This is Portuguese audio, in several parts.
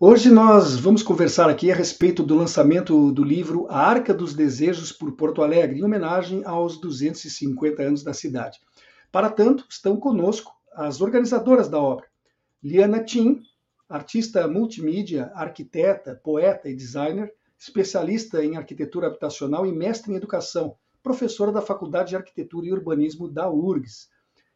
Hoje nós vamos conversar aqui a respeito do lançamento do livro A Arca dos Desejos por Porto Alegre, em homenagem aos 250 anos da cidade. Para tanto, estão conosco as organizadoras da obra. Liana Tim, artista multimídia, arquiteta, poeta e designer, especialista em arquitetura habitacional e mestre em educação, professora da Faculdade de Arquitetura e Urbanismo da URGS.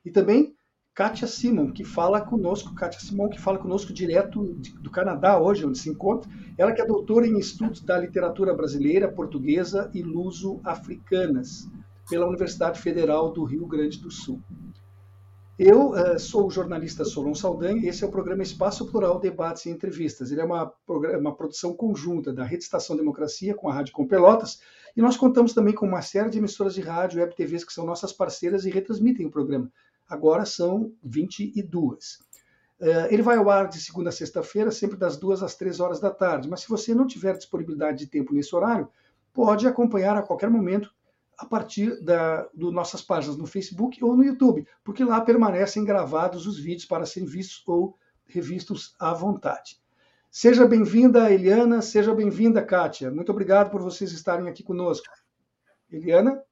E também Kátia Simon, que fala conosco, Kátia Simon, que fala conosco direto do Canadá, hoje, onde se encontra. Ela que é doutora em estudos da literatura brasileira, portuguesa e luso-africanas, pela Universidade Federal do Rio Grande do Sul. Eu uh, sou o jornalista Solon Saldanha e esse é o programa Espaço Plural Debates e Entrevistas. Ele é uma, uma produção conjunta da Rede Estação Democracia com a Rádio Com Pelotas e nós contamos também com uma série de emissoras de rádio e web TVs que são nossas parceiras e retransmitem o programa agora são 22. Uh, ele vai ao ar de segunda a sexta-feira, sempre das duas às três horas da tarde. Mas se você não tiver disponibilidade de tempo nesse horário, pode acompanhar a qualquer momento a partir das nossas páginas no Facebook ou no YouTube, porque lá permanecem gravados os vídeos para serem vistos ou revistos à vontade. Seja bem-vinda, Eliana, seja bem-vinda, Kátia. Muito obrigado por vocês estarem aqui conosco. Eliana?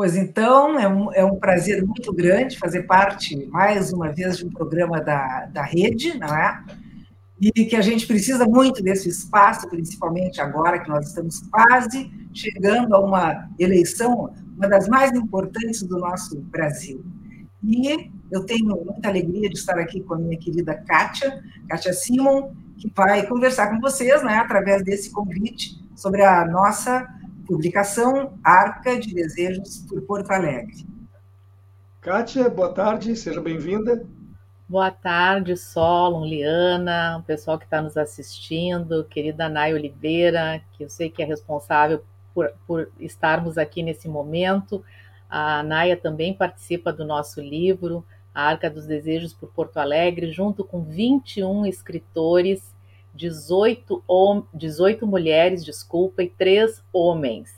Pois então, é um, é um prazer muito grande fazer parte, mais uma vez, de um programa da, da rede, não é? E que a gente precisa muito desse espaço, principalmente agora que nós estamos quase chegando a uma eleição, uma das mais importantes do nosso Brasil. E eu tenho muita alegria de estar aqui com a minha querida Kátia, Kátia Simon, que vai conversar com vocês, né, através desse convite, sobre a nossa Publicação Arca de Desejos por Porto Alegre. Kátia, boa tarde, seja bem-vinda. Boa tarde, Solon, Liana, o pessoal que está nos assistindo, querida Nay Oliveira, que eu sei que é responsável por, por estarmos aqui nesse momento. A Naya também participa do nosso livro, A Arca dos Desejos por Porto Alegre, junto com 21 escritores 18, 18 mulheres, desculpa, e 3 homens.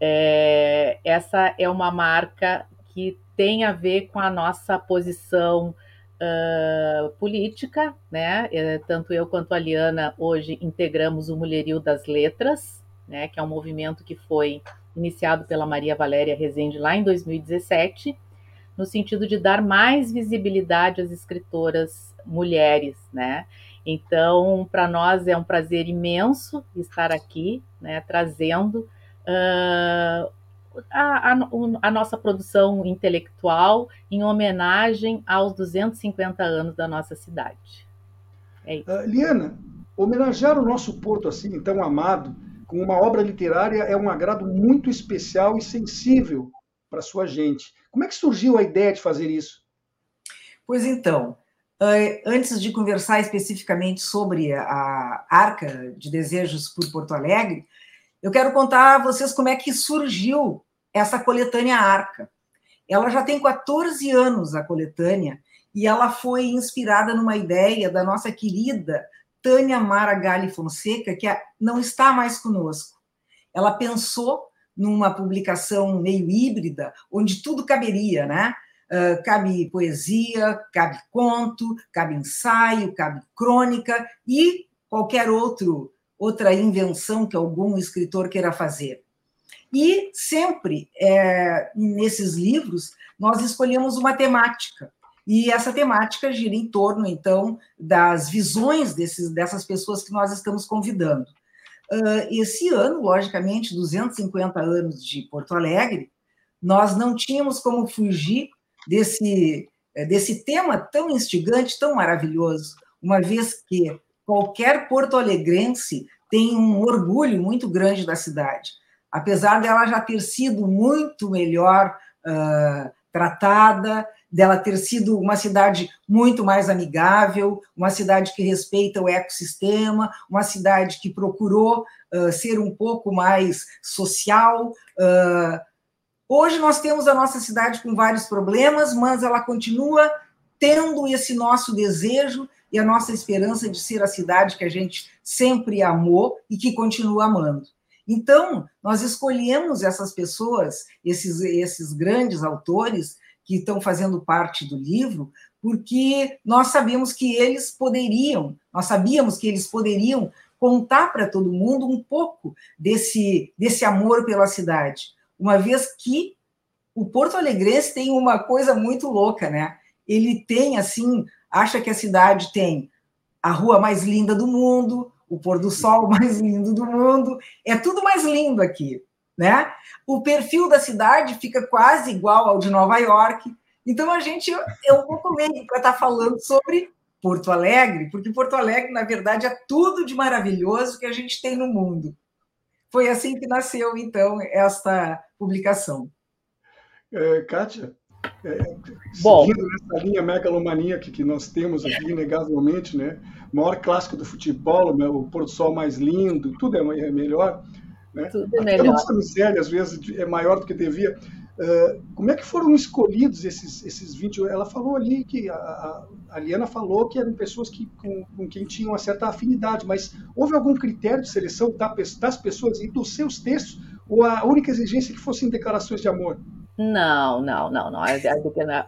É, essa é uma marca que tem a ver com a nossa posição uh, política, né? É, tanto eu quanto a Liana hoje integramos o Mulherio das Letras, né? Que é um movimento que foi iniciado pela Maria Valéria Rezende lá em 2017, no sentido de dar mais visibilidade às escritoras mulheres, né? Então, para nós é um prazer imenso estar aqui, né, trazendo uh, a, a, a, nossa produção intelectual em homenagem aos 250 anos da nossa cidade. É isso. Uh, Liana, homenagear o nosso porto assim, tão amado, com uma obra literária é um agrado muito especial e sensível para sua gente. Como é que surgiu a ideia de fazer isso? Pois então, Antes de conversar especificamente sobre a Arca de Desejos por Porto Alegre, eu quero contar a vocês como é que surgiu essa coletânea Arca. Ela já tem 14 anos, a coletânea, e ela foi inspirada numa ideia da nossa querida Tânia Mara Gali Fonseca, que não está mais conosco. Ela pensou numa publicação meio híbrida, onde tudo caberia, né? Uh, cabe poesia, cabe conto, cabe ensaio, cabe crônica e qualquer outro, outra invenção que algum escritor queira fazer. E sempre, é, nesses livros, nós escolhemos uma temática. E essa temática gira em torno, então, das visões desses, dessas pessoas que nós estamos convidando. Uh, esse ano, logicamente, 250 anos de Porto Alegre, nós não tínhamos como fugir desse, eh, desse tema tão instigante, tão maravilhoso, uma vez que qualquer porto-alegrense tem um orgulho muito grande da cidade. Apesar dela já ter sido muito melhor uh, tratada, dela ter sido uma cidade muito mais amigável, uma cidade que respeita o ecossistema, uma cidade que procurou uh, ser um pouco mais social. Uh, hoje nós temos a nossa cidade com vários problemas, mas ela continua tendo esse nosso desejo e a nossa esperança de ser a cidade que a gente sempre amou e que continua amando. Então, nós escolhemos essas pessoas, esses, esses grandes autores que estão fazendo parte do livro, porque nós sabemos que eles poderiam, nós sabíamos que eles poderiam contar para todo mundo um pouco desse, desse amor pela cidade, uma vez que o Porto Alegrense tem uma coisa muito louca, né? Ele tem, assim, acha que a cidade tem a rua mais linda do mundo, o pôr do sol mais lindo do mundo, é tudo mais lindo aqui, né? O perfil da cidade fica quase igual ao de Nova York. Então a gente é um pouco meio para estar tá falando sobre Porto Alegre, porque Porto Alegre, na verdade, é tudo de maravilhoso que a gente tem no mundo. Foi assim que nasceu, então, esta publicação. É, Kátia, é, Bom, seguindo nessa linha megalomaníaca que nós temos aqui, inegavelmente, né? O maior clássico do futebol, né? o pôr do sol mais lindo, tudo é, é melhor. Né? Tudo é melhor. Até a miséria, às vezes, é maior do que devia. Uh, como é que foram escolhidos esses, esses 20? Ela falou ali que a, a Liana falou que eram pessoas que, com, com, quem tinham uma certa afinidade, mas houve algum critério de seleção das pessoas e dos seus textos? Ou a única exigência é que fossem declarações de amor? Não, não, não, não.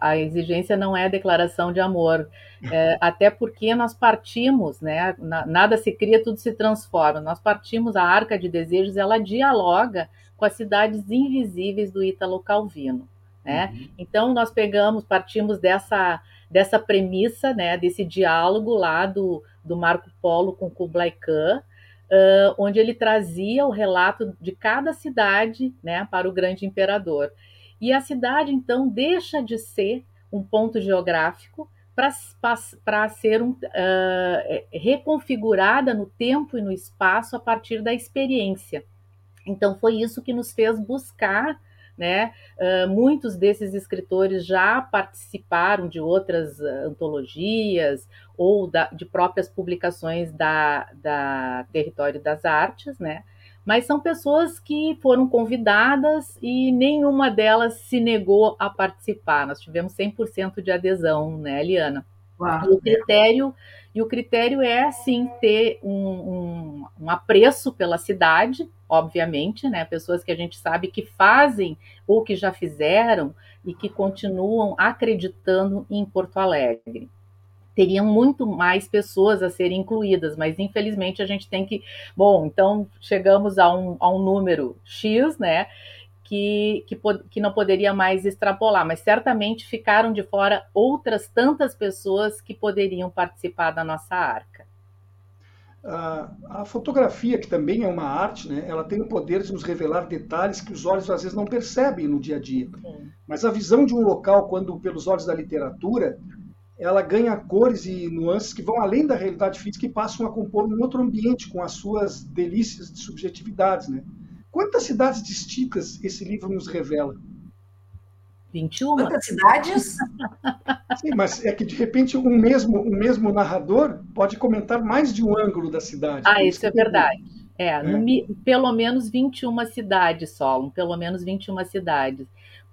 A, exigência não é declaração de amor, é, até porque nós partimos, né? Nada se cria, tudo se transforma. Nós partimos, a Arca de Desejos, ela dialoga com as cidades invisíveis do Ítalo Calvino, né? Uhum. Então nós pegamos, partimos dessa dessa premissa, né? Desse diálogo lá do, do Marco Polo com Kublai Khan, Uh, onde ele trazia o relato de cada cidade né, para o grande imperador. E a cidade, então, deixa de ser um ponto geográfico para ser um, uh, reconfigurada no tempo e no espaço a partir da experiência. Então, foi isso que nos fez buscar. Né? Uh, muitos desses escritores já participaram de outras antologias ou da, de próprias publicações da, da Território das Artes, né? mas são pessoas que foram convidadas e nenhuma delas se negou a participar. Nós tivemos 100% de adesão, né, Eliana? Uau. O critério e o critério é sim ter um, um, um, apreço pela cidade, obviamente, né? Pessoas que a gente sabe que fazem ou que já fizeram e que continuam acreditando em Porto Alegre teriam muito mais pessoas a serem incluídas, mas infelizmente a gente tem que. Bom, então chegamos a um, a um número X, né? Que, que, que não poderia mais extrapolar, mas certamente ficaram de fora outras tantas pessoas que poderiam participar da nossa arca. A, a, fotografia, que também é uma arte, né, ela tem o poder de nos revelar detalhes que os olhos às vezes não percebem no dia a dia. Sim. Mas a visão de um local, quando pelos olhos da literatura, ela ganha cores e nuances que vão além da realidade física e passam a compor um outro ambiente com as suas delícias de subjetividades, né? Quantas cidades distintas esse livro nos revela? 21. Quantas cidades? Sim, mas é que de repente um mesmo, um mesmo narrador pode comentar mais de um ângulo da cidade. Ah, isso é verdade. É, é. No, pelo menos 21 cidades, Solon, pelo menos 21 cidades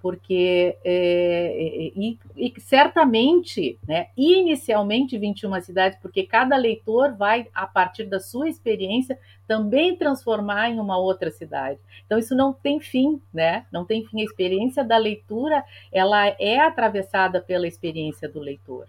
porque é, é, e, e, certamente, né, inicialmente 21 cidades, porque cada leitor vai, a partir da sua experiência, também transformar em uma outra cidade. Então isso não tem fim, né? Não tem fim. A experiência da leitura, ela é atravessada pela experiência do leitor.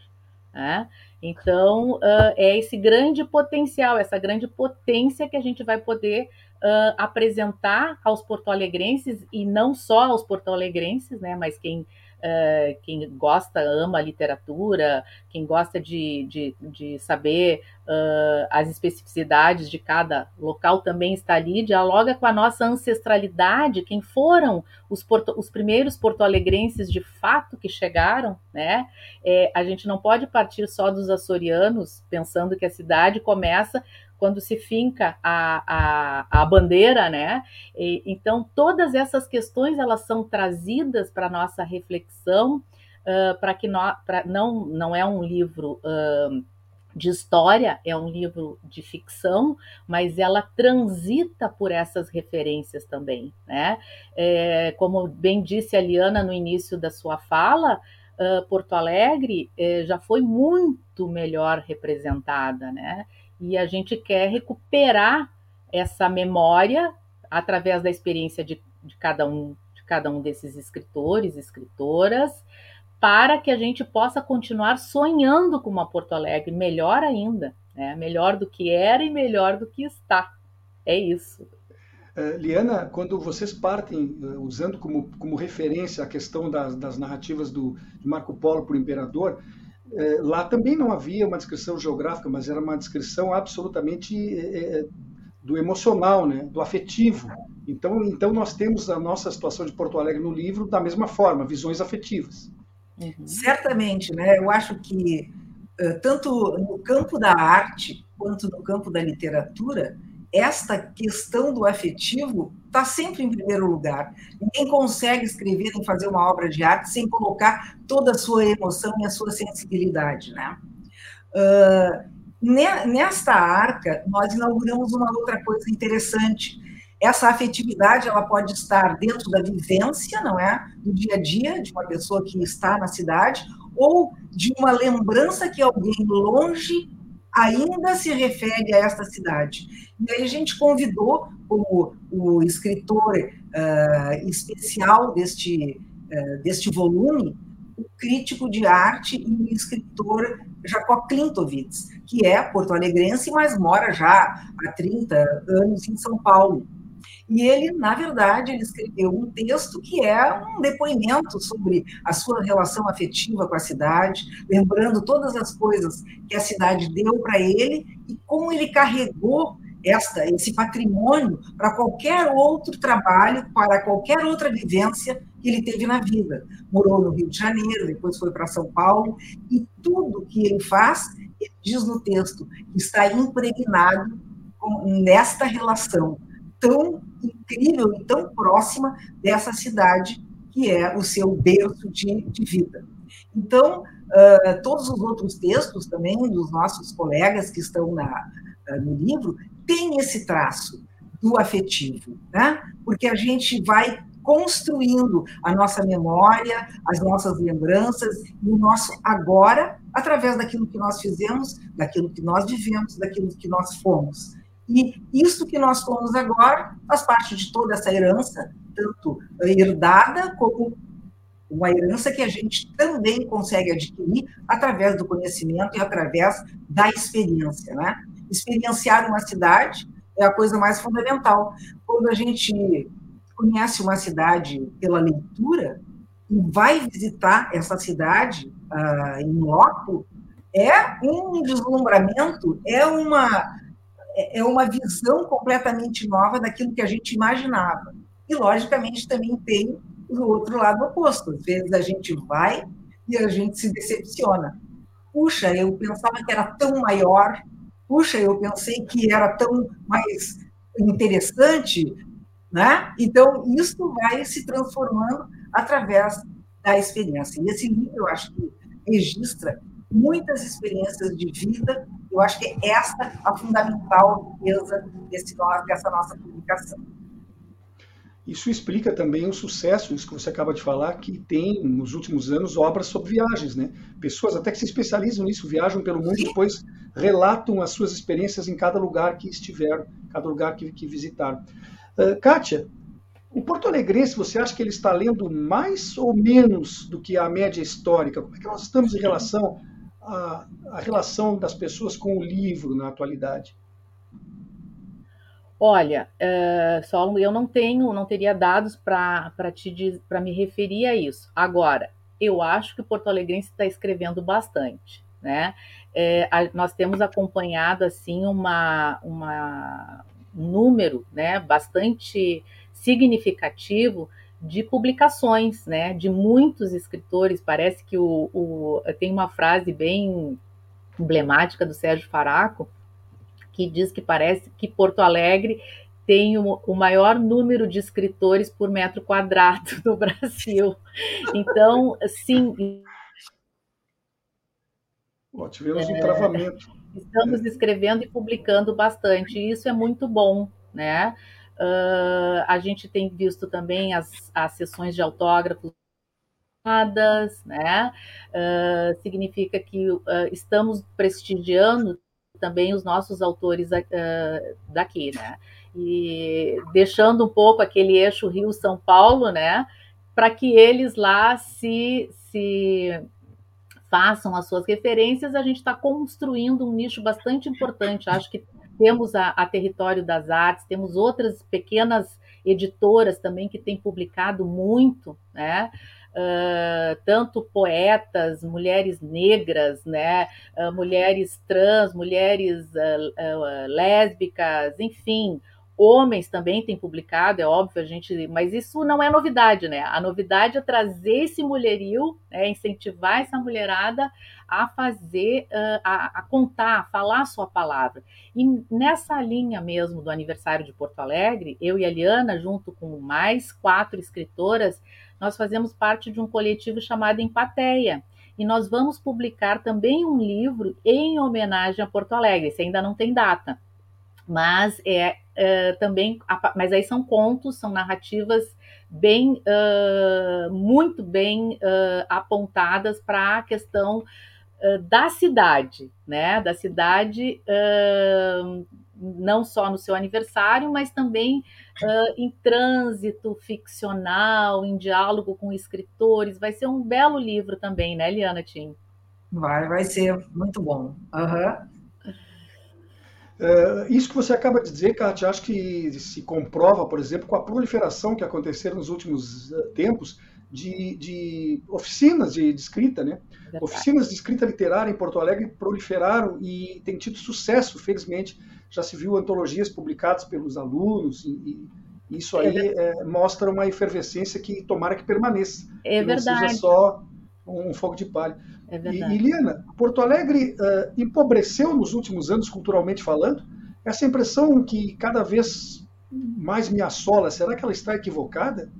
Né? Então, é esse grande potencial, essa grande potência que a gente vai poder uh, apresentar aos porto-alegrenses, e não só aos porto-alegrenses, né, mas quem, uh, quem gosta, ama a literatura, quem gosta de, de, de saber uh, as especificidades de cada local também está ali, dialoga com a nossa ancestralidade, quem foram os, porto, os primeiros porto-alegrenses de fato que chegaram, né? É, a gente não pode partir só dos açorianos, pensando que a cidade começa quando se finca a, a, a bandeira, né? E, então, todas essas questões elas são trazidas para nossa reflexão uh, para que nós, pra, não, não é um livro uh, de história, é um livro de ficção, mas ela transita por essas referências também, né? É, como bem disse a Liana no início da sua fala, Porto Alegre uh, já foi muito melhor representada, né? E a gente quer recuperar essa memória através da experiência de, de cada um de cada um desses escritores, escritoras, para que a gente possa continuar sonhando com uma Porto Alegre melhor ainda, né? melhor do que era e melhor do que está. É isso. Uh, Liana, quando vocês partem uh, usando como, como referência a questão das, das narrativas do, de Marco Polo para o Imperador, lá também não havia uma descrição geográfica, mas era uma descrição absolutamente do emocional, né? do afetivo. Então, então nós temos a nossa situação de Porto Alegre no livro da mesma forma, visões afetivas. Uhum. Certamente, né? Eu acho que tanto no campo da arte quanto no campo da literatura, esta questão do afetivo está sempre em primeiro lugar. Ninguém consegue escrever e fazer uma obra de arte sem colocar toda a sua emoção e a sua sensibilidade, né? Uh, nesta arca, nós inauguramos uma outra coisa interessante, essa afetividade ela pode estar dentro da vivência, não é, do dia a dia de uma pessoa que está na cidade, ou de uma lembrança que alguém longe ainda se refere a esta cidade. E aí a gente convidou como o escritor uh, especial deste, uh, deste volume, o crítico de arte e escritor Jacó Klintovitz, que é porto-alegrense, mas mora já há 30 anos em São Paulo. E ele, na verdade, ele escreveu um texto que é um depoimento sobre a sua relação afetiva com a cidade, lembrando todas as coisas que a cidade deu para ele e como ele carregou esta, esse patrimônio para qualquer outro trabalho, para qualquer outra vivência que ele teve na vida. Morou no Rio de Janeiro, depois foi para São Paulo, e tudo que ele faz, ele diz no texto, está impregnado nesta relação tão incrível e tão próxima dessa cidade que é o seu berço de, de vida. Então, uh, todos os outros textos também dos nossos colegas que estão na, uh, no livro têm esse traço do afetivo, né? Porque a gente vai construindo a nossa memória, as nossas lembranças e o nosso agora através daquilo que nós fizemos, daquilo que nós vivemos, daquilo que nós fomos. E isso que nós somos agora faz parte de toda essa herança, tanto herdada como uma herança que a gente também consegue adquirir através do conhecimento e através da experiência, né? Experienciar uma cidade é a coisa mais fundamental. Quando a gente conhece uma cidade pela leitura e vai visitar essa cidade uh, em loco, é um deslumbramento, é uma é, é uma visão completamente nova daquilo que a gente imaginava. E, logicamente, também tem o outro lado oposto. Às vezes a gente vai e a gente se decepciona. Puxa, eu pensava que era tão maior, puxa, eu pensei que era tão mais interessante, né? Então, isso vai se transformando através da experiência. E esse livro, eu acho que registra muitas experiências de vida. Eu acho que é esta a fundamental riqueza desse, dessa nossa publicação. Isso explica também o sucesso, isso que você acaba de falar, que tem nos últimos anos obras sobre viagens, né? Pessoas até que se especializam nisso, viajam pelo mundo e depois relatam as suas experiências em cada lugar que estiveram, cada lugar que, que visitaram. Uh, Kátia, o Porto Alegrense, você acha que ele está lendo mais ou menos do que a média histórica? Como é que nós estamos em relação a, a relação das pessoas com o livro na atualidade? Olha, uh, Solon, eu não tenho, não teria dados para te para me referir a isso. Agora, eu acho que o Porto Alegrense está escrevendo bastante, né? É, a, nós temos acompanhado assim uma, uma um número, né, bastante significativo de publicações, né, de muitos escritores. Parece que o, o, tem uma frase bem emblemática do Sérgio Faraco que diz que parece que Porto Alegre tem o, o maior número de escritores por metro quadrado do Brasil. Então, sim, Oh, tivemos um travamento. Estamos escrevendo e publicando bastante, e isso é muito bom, né? Uh, a gente tem visto também as, as sessões de autógrafos né? Uh, significa que uh, estamos prestigiando também os nossos autores daqui, né? E deixando um pouco aquele eixo Rio-São Paulo, né? Para que eles lá se, se façam as suas referências, a gente está construindo um nicho bastante importante. Acho que temos a, a, Território das Artes, temos outras pequenas editoras também que têm publicado muito, né? Uh, tanto poetas, mulheres negras, né, uh, mulheres trans, mulheres uh, lésbicas, enfim, Homens também têm publicado, é óbvio, a gente, mas isso não é novidade, né? A novidade é trazer esse mulherio, né, incentivar essa mulherada a fazer, uh, a, a, contar, a falar a sua palavra. E nessa linha mesmo do aniversário de Porto Alegre, eu e a Liana, junto com mais quatro escritoras, nós fazemos parte de um coletivo chamado Empateia. E nós vamos publicar também um livro em homenagem a Porto Alegre. Esse ainda não tem data mas é uh, também, mas aí são contos, são narrativas bem, uh, muito bem uh, apontadas para a questão da cidade, né? Da cidade, não só no seu aniversário, mas também em trânsito ficcional, em diálogo com escritores. Vai ser um belo livro também, né, Liana Tim? Vai, vai ser muito bom. Uhum. É, isso que você acaba de dizer, Kátia, acho que se comprova, por exemplo, com a proliferação que aconteceu nos últimos eh, tempos de, de oficinas de, de escrita, né? Verdade. Oficinas de escrita literária em Porto Alegre proliferaram e têm tido sucesso, felizmente. Já se viu antologias publicadas pelos alunos e, e isso aí é é, mostra uma efervescência que tomara que permaneça. É que verdade. Não seja só um fogo de palha. É verdade. E, Liana, Porto Alegre uh, empobreceu nos últimos anos, culturalmente falando. Essa impressão que cada vez mais me assola, será que ela está equivocada?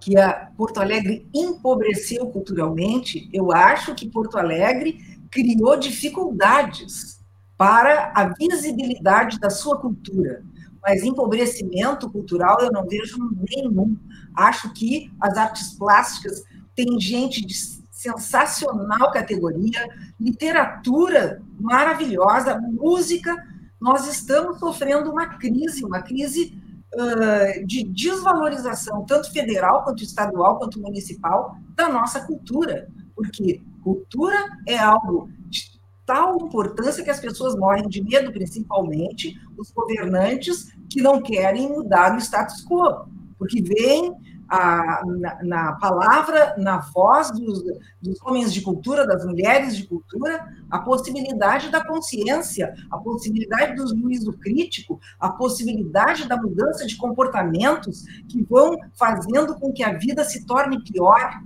Que a Porto Alegre empobreceu culturalmente, eu acho que Porto Alegre criou dificuldades para a visibilidade da sua cultura. Mas empobrecimento cultural eu não vejo nenhum. Acho que as artes plásticas têm gente de sensacional categoria, literatura maravilhosa, música. Nós estamos sofrendo uma crise, uma crise uh, de desvalorização, tanto federal, quanto estadual, quanto municipal, da nossa cultura. Porque cultura é algo de tal importância que as pessoas morrem de medo, principalmente os governantes que não querem mudar o status quo, porque vem a, na, na, palavra, na voz dos, dos, homens de cultura, das mulheres de cultura, a possibilidade da consciência, a possibilidade do juízo crítico, a possibilidade da mudança de comportamentos que vão fazendo com que a vida se torne pior.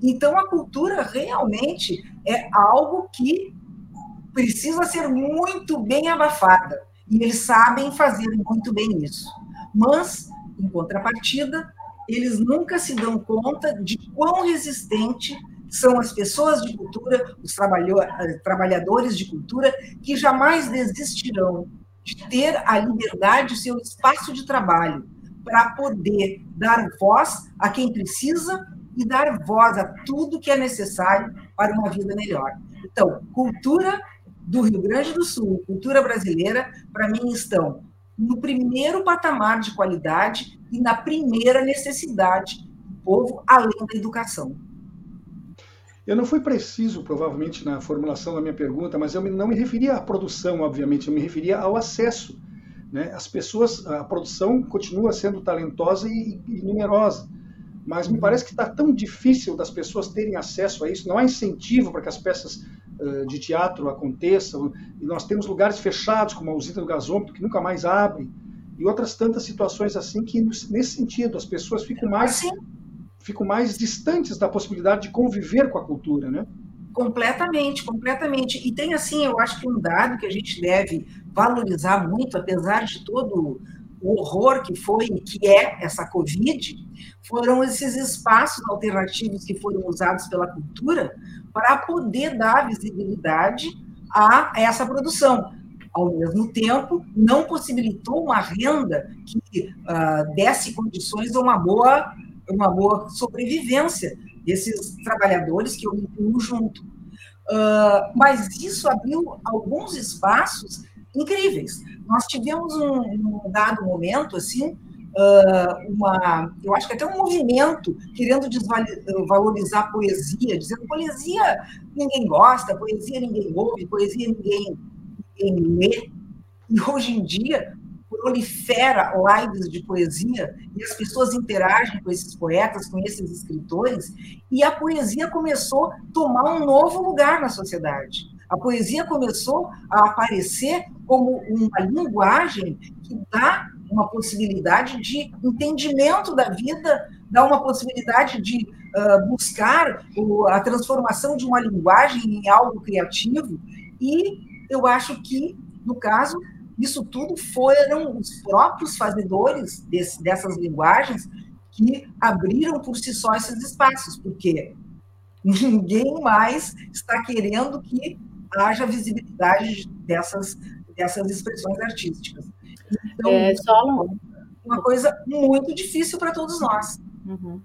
Então, a cultura realmente é algo que precisa ser muito bem abafada, e eles sabem fazer muito bem isso. Mas, em contrapartida, eles nunca se dão conta de quão resistente são as pessoas de cultura, os eh, trabalhadores de cultura, que jamais desistirão de ter a liberdade, o seu espaço de trabalho, para poder dar voz a quem precisa e dar voz a tudo que é necessário para uma vida melhor. Então, cultura do Rio Grande do Sul, cultura brasileira, para mim estão no primeiro patamar de qualidade e na primeira necessidade do povo, além da educação. Eu não fui preciso, provavelmente, na formulação da minha pergunta, mas eu não me referia à produção, obviamente, eu me referia ao acesso. Né? As pessoas, a produção continua sendo talentosa e, e numerosa, mas me parece que está tão difícil das pessoas terem acesso a isso, não há incentivo para que as peças de teatro aconteçam, e nós temos lugares fechados, como a usina do gasômetro, que nunca mais abre, e outras tantas situações assim que, nesse sentido, as pessoas ficam mais, ficam mais distantes da possibilidade de conviver com a cultura, né? Completamente, completamente. E tem, assim, eu acho que um dado que a gente deve valorizar muito, apesar de todo o horror que foi e que é essa Covid, foram esses espaços alternativos que foram usados pela cultura para poder dar visibilidade a essa produção. Ao mesmo tempo, não possibilitou uma renda que uh, desse condições a uma boa, uma boa sobrevivência desses trabalhadores que eu incluo junto. Uh, mas isso abriu alguns espaços incríveis. Nós tivemos um, um dado momento, assim, uh, uma, eu acho que até um movimento querendo desvalorizar a poesia, dizendo poesia ninguém gosta, poesia ninguém ouve, poesia ninguém, ninguém lê. E hoje em dia prolifera lives de poesia e as pessoas interagem com esses poetas, com esses escritores, e a poesia começou a tomar um novo lugar na sociedade. A poesia começou a aparecer como uma linguagem que dá uma possibilidade de entendimento da vida, dá uma possibilidade de uh, buscar o, a transformação de uma linguagem em algo criativo. E eu acho que, no caso, isso tudo foram os próprios fazedores desse, dessas linguagens que abriram por si só esses espaços, porque ninguém mais está querendo que haja visibilidade dessas, dessas expressões artísticas. Então, é, uma coisa muito difícil para todos nós. Uhum.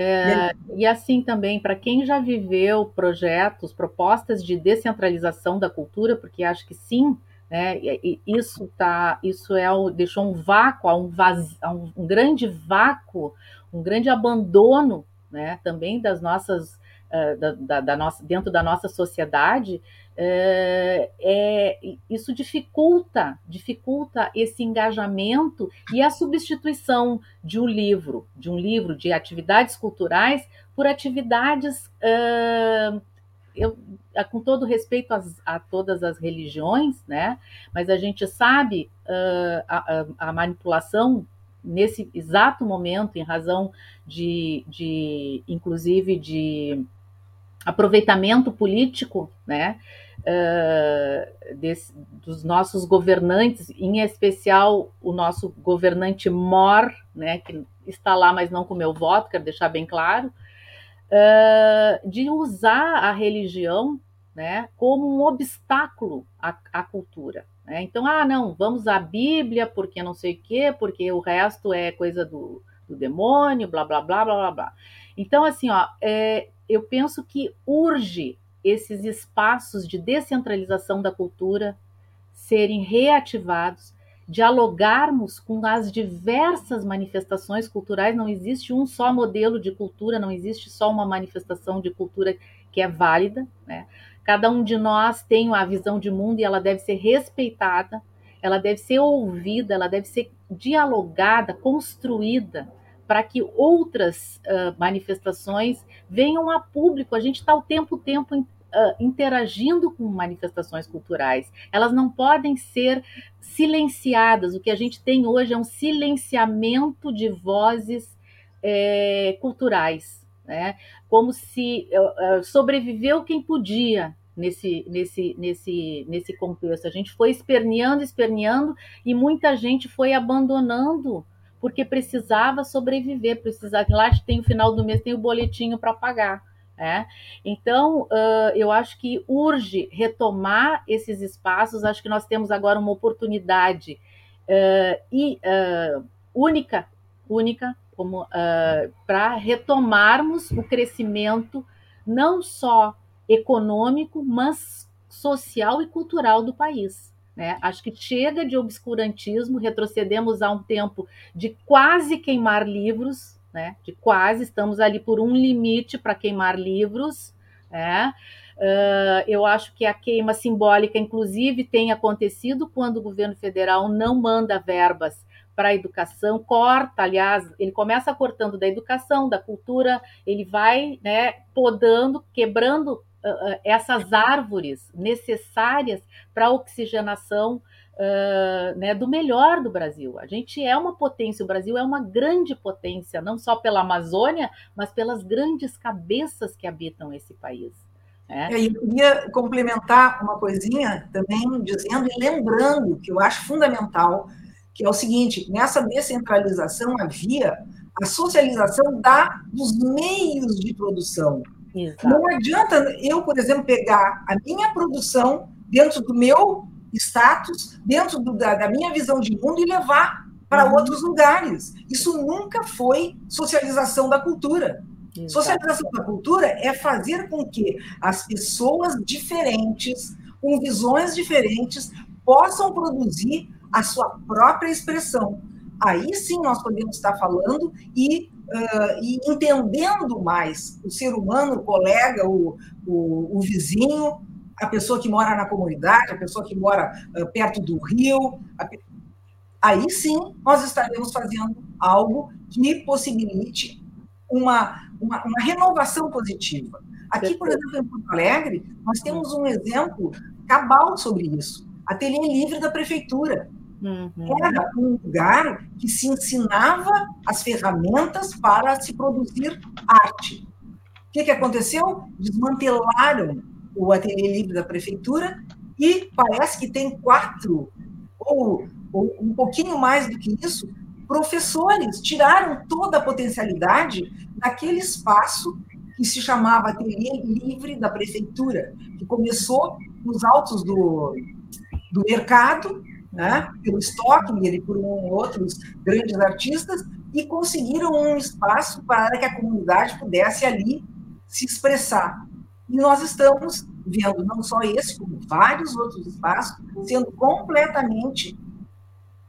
É, e assim também, para quem já viveu projetos, propostas de descentralização da cultura, porque acho que sim, né, isso tá, isso é o, deixou um vácuo, um, vaz, um, grande vácuo, um grande abandono, né, também das nossas, uh, da, da, da, nossa, dentro da nossa sociedade, é, é, isso dificulta, dificulta esse engajamento e a substituição de um livro, de um livro de atividades culturais por atividades, eu, com todo respeito a todas as religiões, né? Mas a gente sabe a, a, manipulação nesse exato momento, em razão de, de inclusive de aproveitamento político, né? Uh, desse, dos nossos governantes, em especial o nosso governante Mor, né, que está lá, mas não com meu voto, quero deixar bem claro, uh, de usar a religião né, como um obstáculo à, à cultura. Né? Então, ah, não, vamos à Bíblia porque não sei o quê, porque o resto é coisa do, do demônio, blá, blá, blá, blá, blá, blá. Então, assim, ó, é, eu penso que urge esses espaços de descentralização da cultura serem reativados, dialogarmos com as diversas manifestações culturais. Não existe um só modelo de cultura, não existe só uma manifestação de cultura que é válida. Né? Cada um de nós tem a visão de mundo e ela deve ser respeitada, ela deve ser ouvida, ela deve ser dialogada, construída para que outras uh, manifestações venham a público. A gente está o tempo, tempo uh, interagindo com manifestações culturais. Elas não podem ser silenciadas. O que a gente tem hoje é um silenciamento de vozes é, culturais, né? Como se uh, sobreviveu quem podia, nesse, nesse, nesse, nesse contexto. A gente foi esperneando, esperneando, e muita gente foi abandonando porque precisava sobreviver, precisava. Lá tem o final do mês, tem o boletinho para pagar. É? Então, uh, eu acho que urge retomar esses espaços. Acho que nós temos agora uma oportunidade uh, e, uh, única, única, como para retomarmos o crescimento não só econômico, mas social e cultural do país. Né? Acho que chega de obscurantismo, retrocedemos a um tempo de quase queimar livros, né? de quase, estamos ali por um limite para queimar livros. Né? Uh, eu acho que a queima simbólica, inclusive, tem acontecido quando o governo federal não manda verbas para a educação, corta, aliás, ele começa cortando da educação, da cultura, ele vai né, podando, quebrando essas árvores necessárias para a oxigenação uh, né, do melhor do Brasil. A gente é uma potência, o Brasil é uma grande potência, não só pela Amazônia, mas pelas grandes cabeças que habitam esse país. Né? Eu queria complementar uma coisinha também, dizendo e lembrando que eu acho fundamental, que é o seguinte: nessa descentralização havia a socialização da, dos meios de produção Exato. Não adianta eu, por exemplo, pegar a minha produção dentro do meu status, dentro do, da, da, minha visão de mundo e levar para uhum. outros lugares. Isso nunca foi socialização da cultura. Exato. Socialização da cultura é fazer com que as pessoas diferentes, com visões diferentes, possam produzir a sua própria expressão. Aí sim nós podemos estar falando e, uh, e entendendo mais o ser humano, o colega, o, o, o, vizinho, a pessoa que mora na comunidade, a pessoa que mora uh, perto do rio. A... Aí sim nós estaremos fazendo algo que possibilite uma, uma, uma renovação positiva. Aqui, por exemplo, em Porto Alegre, nós temos um exemplo cabal sobre isso. Ateliê Livre da Prefeitura. Uhum. Era um lugar que se ensinava as ferramentas para se produzir arte. O que, que aconteceu? Desmantelaram o Ateliê Livre da Prefeitura e parece que tem quatro, ou, ou um pouquinho mais do que isso, professores tiraram toda a potencialidade daquele espaço que se chamava Ateliê Livre da Prefeitura, que começou nos altos do, do mercado, né, pelo Stockner e por um, outros grandes artistas, e conseguiram um espaço para que a comunidade pudesse ali se expressar. E nós estamos vendo não só esse, como vários outros espaços sendo completamente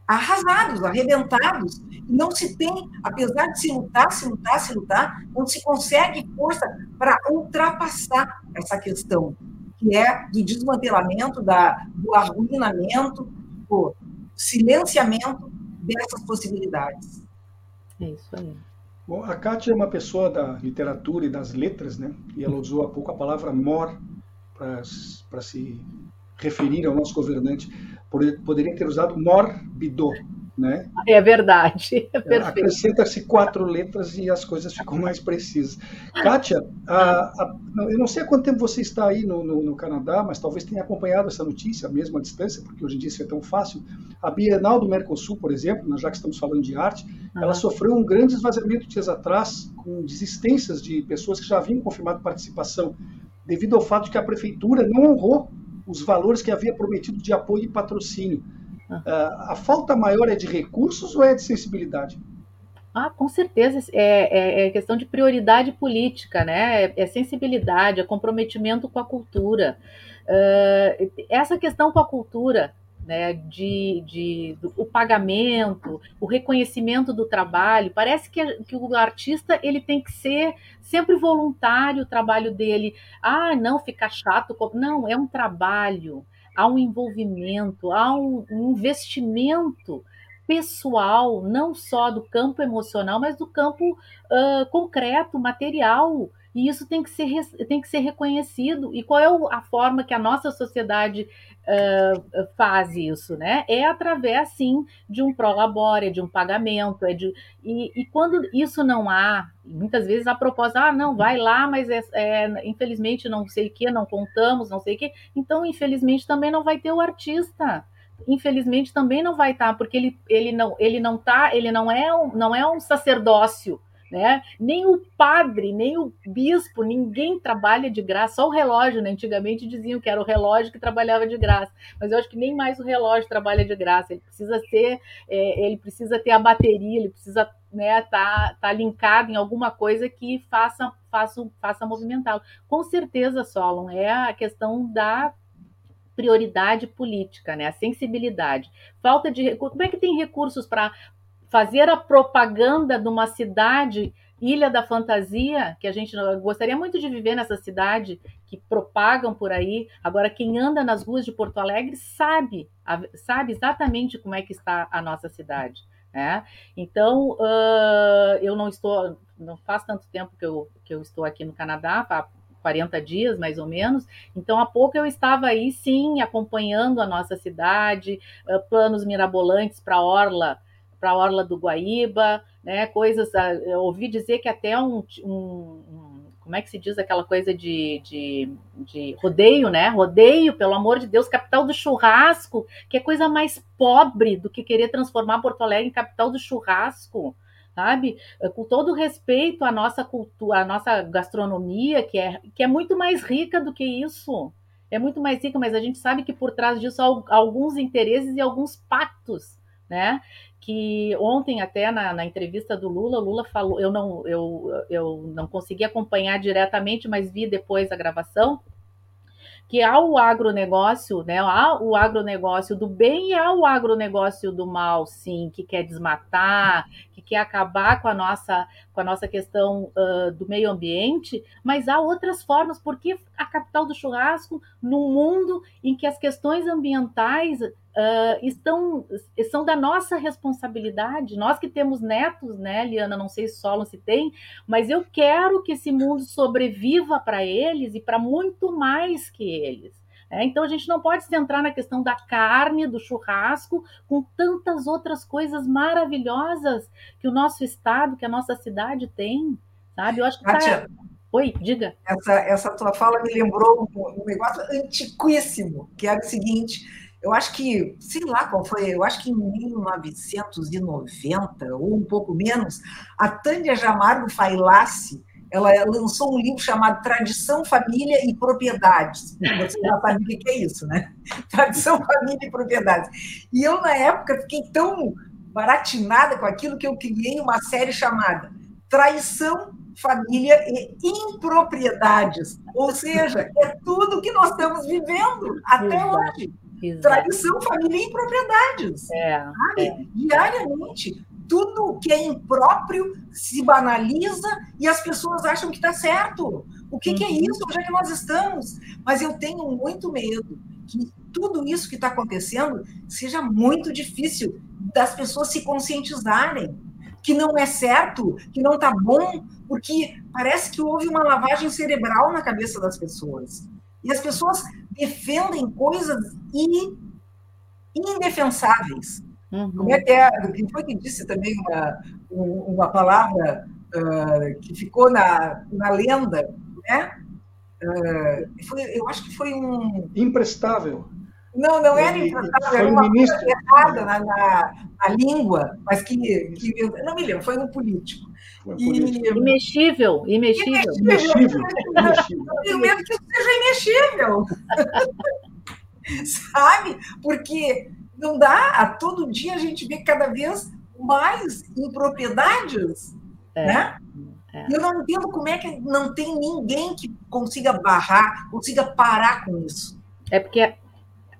arrasados, arrebentados. E não se tem, apesar de se lutar, se lutar, se lutar, não se consegue força para ultrapassar essa questão que é do desmantelamento, da, do arruinamento, do silenciamento dessas possibilidades. É isso aí. Bom, a Kátia é uma pessoa da literatura e das letras, né? E ela usou há pouco a palavra mor para se referir ao nosso governante. Poderia ter usado morbidor, né? É verdade. É Acrescenta-se quatro letras e as coisas ficam mais precisas. Kátia, a, a, eu não sei há quanto tempo você está aí no, no, no, Canadá, mas talvez tenha acompanhado essa notícia, mesmo à distância, porque hoje em dia isso é tão fácil. A Bienal do Mercosul, por exemplo, já que estamos falando de arte, uhum. ela sofreu um grande esvaziamento dias atrás, com desistências de pessoas que já haviam confirmado participação, devido ao fato de que a prefeitura não honrou os valores que havia prometido de apoio e patrocínio. Uh, a falta maior é de recursos ou é de sensibilidade? Ah, com certeza é, é, é questão de prioridade política, né? É, é sensibilidade, é comprometimento com a cultura. Uh, essa questão com a cultura, né, de, de do, o pagamento, o reconhecimento do trabalho, parece que, que o artista ele tem que ser sempre voluntário o trabalho dele. Ah, não, fica chato. Não, é um trabalho há um envolvimento, há um, investimento pessoal, não só do campo emocional, mas do campo uh, concreto, material. E isso tem que, ser, tem que ser reconhecido. E qual é a forma que a nossa sociedade uh, faz isso? Né? É através, sim, de um prolabore, de um pagamento. É de, e, e quando isso não há, muitas vezes a proposta, ah, não, vai lá, mas é, é, infelizmente não sei o que, não contamos, não sei o que. Então, infelizmente, também não vai ter o artista infelizmente também não vai estar, porque ele, ele não ele não tá, ele não é um, não é um sacerdócio, né? Nem o padre, nem o bispo, ninguém trabalha de graça, só o relógio, né? Antigamente diziam que era o relógio que trabalhava de graça, mas eu acho que nem mais o relógio trabalha de graça. Ele precisa ser, é, ele precisa ter a bateria, ele precisa né, tá, tá linkado em alguma coisa que faça, faça, faça movimentá-lo. Com certeza, Solon, é a questão da prioridade política, né? A sensibilidade. Falta de como é que tem recursos para fazer a propaganda de uma cidade, Ilha da Fantasia, que a gente gostaria muito de viver nessa cidade, que propagam por aí. Agora, quem anda nas ruas de Porto Alegre sabe, sabe exatamente como é que está a nossa cidade. Né? Então, uh, eu não estou, não faz tanto tempo que eu, que eu estou aqui no Canadá, há 40 dias mais ou menos. Então, há pouco eu estava aí, sim, acompanhando a nossa cidade, uh, planos mirabolantes para a Orla para a orla do Guaíba, né? Coisas. Ah, ouvi dizer que até um, um, como é que se diz aquela coisa de, de, de, rodeio, né? Rodeio, pelo amor de Deus, capital do churrasco, que é coisa mais pobre do que querer transformar Porto Alegre em capital do churrasco. sabe? Com todo respeito à nossa cultura, à nossa gastronomia, que é, que é muito mais rica do que isso. É muito mais rica, mas a gente sabe que por trás disso há alguns interesses e alguns pactos, né? Que ontem até na, na entrevista do Lula, Lula falou, eu não, eu, eu não consegui acompanhar diretamente, mas vi depois a gravação que há o agronegócio, né? Há agronegócio do bem e há o agronegócio do mal, sim, que quer desmatar, que quer acabar com a nossa, com a nossa questão uh, do meio ambiente, mas há outras formas, porque a capital do churrasco, num mundo em que as questões ambientais uh, estão são da nossa responsabilidade. Nós que temos netos, né, Liana? Não sei se Solon se tem, mas eu quero que esse mundo sobreviva para eles e para muito mais que eles. É, então a gente não pode se centrar na questão da carne, do churrasco, com tantas outras coisas maravilhosas que o nosso estado, que a nossa cidade tem, sabe? Eu acho que tá... Oi, diga. Essa, essa tua fala me lembrou um, um negócio antiquíssimo, que era o seguinte: eu acho que, sei lá qual foi, eu acho que em 1990, ou um pouco menos, a Tânia Jamargo Failassi, ela lançou um livro chamado Tradição, Família e Propriedades. Você já sabe o que é isso, né? Tradição, Família e Propriedades. E eu, na época, fiquei tão baratinada com aquilo que eu criei uma série chamada Traição, Família e Impropriedades. Ou seja, é tudo que nós estamos vivendo até hoje. Exato. Tradição, família e propriedades. É, é. Diariamente, tudo que é impróprio se banaliza e as pessoas acham que está certo. O que, uhum. que, é uhum. isso? Onde é que nós estamos? Mas eu tenho muito medo que tudo isso que está acontecendo seja muito difícil das pessoas se conscientizarem que não é certo, que não está bom, porque parece que houve uma lavagem cerebral na cabeça das pessoas. E as pessoas defendem coisas indefensáveis. Uhum. Como é que é? Quem foi que disse também uma, uma palavra uh, que ficou na, na lenda, né? Uh, foi, eu acho que foi um. Imprestável. Não, não era imprestável, era uma ministro. coisa errada na, na, na, língua, mas que, que. Não me lembro, foi um político. Imexível, imexível. Imexível. imexível. Eu tenho medo que seja imexível. Sabe? Porque não dá, a todo dia a gente vê cada vez mais impropriedades, é. né? É. Eu não entendo como é que não tem ninguém que consiga barrar, consiga parar com isso. É porque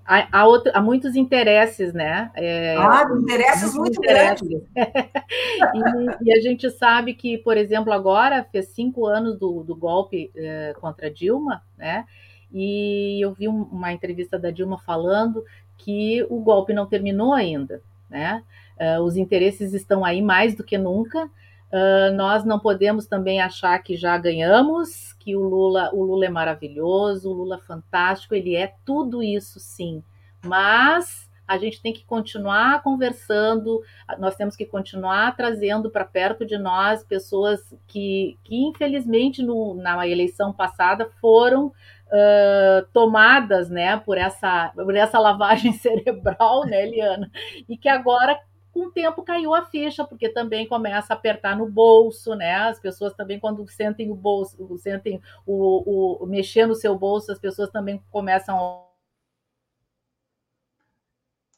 há, há, outro, há muitos interesses, né? É, ah, interesses muito interesses. grandes. e, e, a gente sabe que, por exemplo, agora fez cinco anos do, do golpe é, contra Dilma, né? E eu vi um, uma entrevista da Dilma falando que o golpe não terminou ainda, né? Uh, os interesses estão aí mais do que nunca. Uh, nós não podemos também achar que já ganhamos, que o Lula, o Lula é maravilhoso, o Lula é fantástico, ele é tudo isso sim, mas a gente tem que continuar conversando, nós temos que continuar trazendo para perto de nós pessoas que, que infelizmente, no, na eleição passada foram uh, tomadas né, por, essa, por essa lavagem cerebral, né, Eliana? E que agora com o tempo caiu a ficha, porque também começa a apertar no bolso, né? As pessoas também, quando sentem o bolso, sentem o, o, mexer no seu bolso, as pessoas também começam.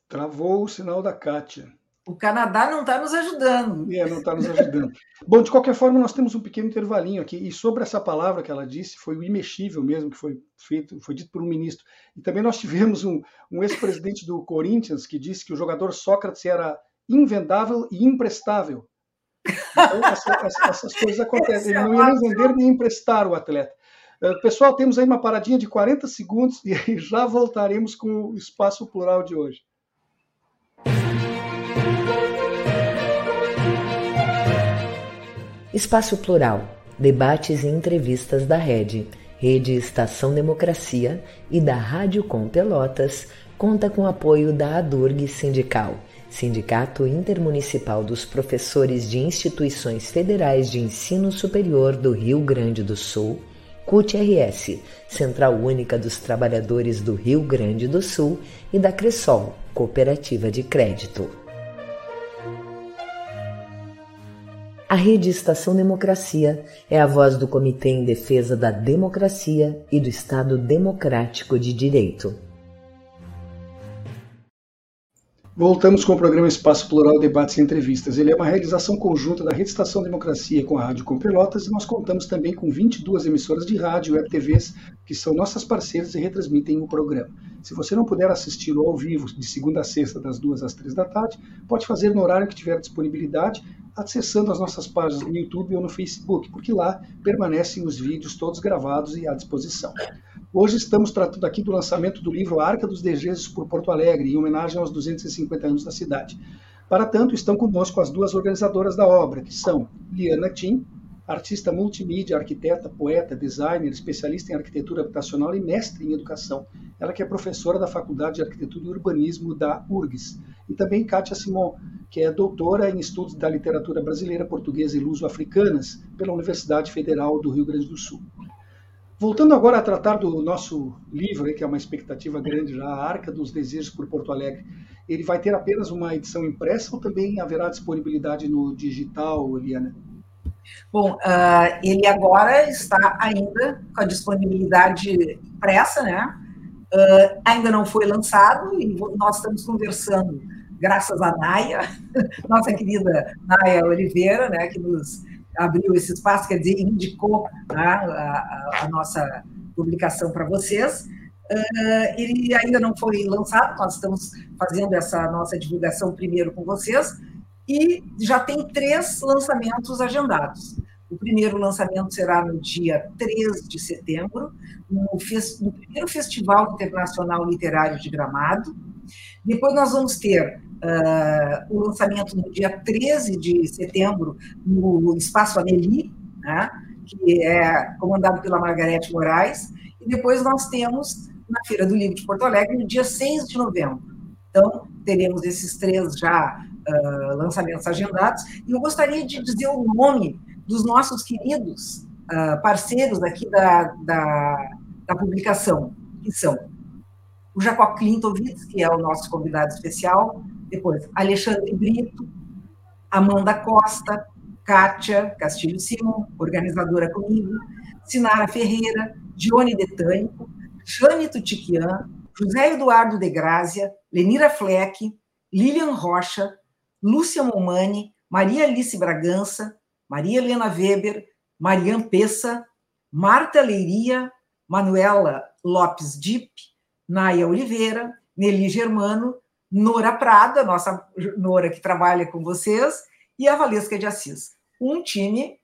Travou o sinal da Kátia. O Canadá não está nos ajudando. É, não está nos ajudando. Bom, de qualquer forma, nós temos um pequeno intervalinho aqui. E sobre essa palavra que ela disse, foi o imexível mesmo, que foi feito, foi dito por um ministro. E também nós tivemos um, um ex-presidente do Corinthians que disse que o jogador Sócrates era invendável e imprestável. Então, essa, essa, essas coisas acontecem. Ele não ia nem vender nem emprestar o atleta. Uh, pessoal, temos aí uma paradinha de 40 segundos e aí já voltaremos com o espaço plural de hoje. Espaço Plural, debates e entrevistas da Rede, Rede Estação Democracia e da Rádio Com Pelotas, conta com apoio da ADURG Sindical Sindicato Intermunicipal dos Professores de Instituições Federais de Ensino Superior do Rio Grande do Sul, CUT-RS, Central Única dos Trabalhadores do Rio Grande do Sul e da Cressol, Cooperativa de Crédito. A Rede Estação Democracia é a voz do Comitê em Defesa da Democracia e do Estado Democrático de Direito. Voltamos com o programa Espaço Plural Debates e Entrevistas. Ele é uma realização conjunta da Rede Estação Democracia com a Rádio Com Pelotas e nós contamos também com 22 emissoras de rádio e web TVs que são nossas parceiras e retransmitem o programa. Se você não puder assisti-lo ao vivo de segunda a sexta, das duas às três da tarde, pode fazer no horário que tiver disponibilidade, acessando as nossas páginas no YouTube ou no Facebook, porque lá permanecem os vídeos todos gravados e à disposição. Hoje estamos tratando aqui do lançamento do livro Arca dos Desejos por Porto Alegre, em homenagem aos 250 anos da cidade. Para tanto, estão conosco as duas organizadoras da obra, que são Liana Tim, artista multimídia, arquiteta, poeta, designer, especialista em arquitetura habitacional e mestre em educação. Ela que é professora da Faculdade de Arquitetura e Urbanismo da URGS. E também Kátia Simon, que é doutora em estudos da literatura brasileira, portuguesa e luso-africanas pela Universidade Federal do Rio Grande do Sul. Voltando agora a tratar do nosso livro, que é uma expectativa grande já, A Arca dos Desejos por Porto Alegre, ele vai ter apenas uma edição impressa ou também haverá disponibilidade no digital, Eliana? Bom, uh, ele agora está ainda com a disponibilidade impressa, né? Uh, ainda não foi lançado e nós estamos conversando, graças a Naya, nossa querida Naya Oliveira, né, que nos abriu esse espaço, quer dizer, indicou né, a, a, nossa publicação para vocês. Uh, ele ainda não foi lançado, nós estamos fazendo essa nossa divulgação primeiro com vocês, e já tem três lançamentos agendados. O primeiro lançamento será no dia 3 de setembro, no, no primeiro Festival Internacional Literário de Gramado. Depois nós vamos ter uh, o lançamento no dia 13 de setembro no Espaço Ameli, né, que é comandado pela Margarete Moraes. E depois nós temos na Feira do Livro de Porto Alegre, no dia 6 de novembro. Então, teremos esses três já uh, lançamentos agendados. E eu gostaria de dizer o nome dos nossos queridos uh, parceiros aqui da, da, da, publicação, que são o Jacó Klintovitz, que é o nosso convidado especial, depois Alexandre Brito, Amanda Costa, Kátia Castilho Simon, organizadora comigo, Sinara Ferreira, Dione Detânico, Jane Tutiquian, José Eduardo de Grazia, Lenira Fleck, Lilian Rocha, Lúcia Momani, Maria Alice Bragança, Maria Helena Weber, Marian Pessa, Marta Leiria, Manuela Lopes Dip, Naya Oliveira, Nelly Germano, Nora Prada, nossa Nora que trabalha com vocês, e a Valesca de Assis. Um time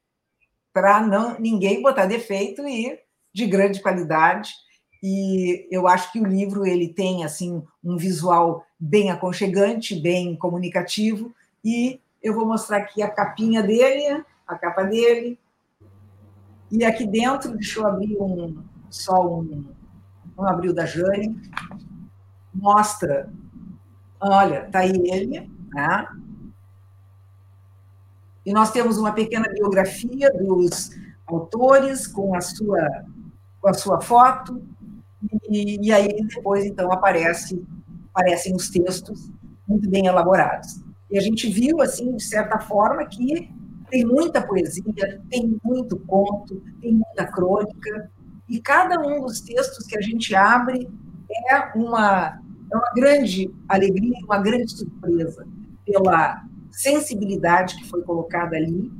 para não ninguém botar defeito e de grande qualidade. E eu acho que o livro ele tem assim um visual bem aconchegante, bem comunicativo, e eu vou mostrar aqui a capinha dele, a capa dele. E aqui dentro, deixa eu abrir um, só um, um abril da Jane, mostra, olha, tá aí ele, né? E nós temos uma pequena biografia dos autores com a sua com a sua foto e, e aí depois então aparece aparecem os textos muito bem elaborados. E a gente viu, assim, de certa forma, que tem muita poesia, tem muito conto, tem muita crônica, e cada um dos textos que a gente abre é uma, é uma grande alegria, uma grande surpresa pela sensibilidade que foi colocada ali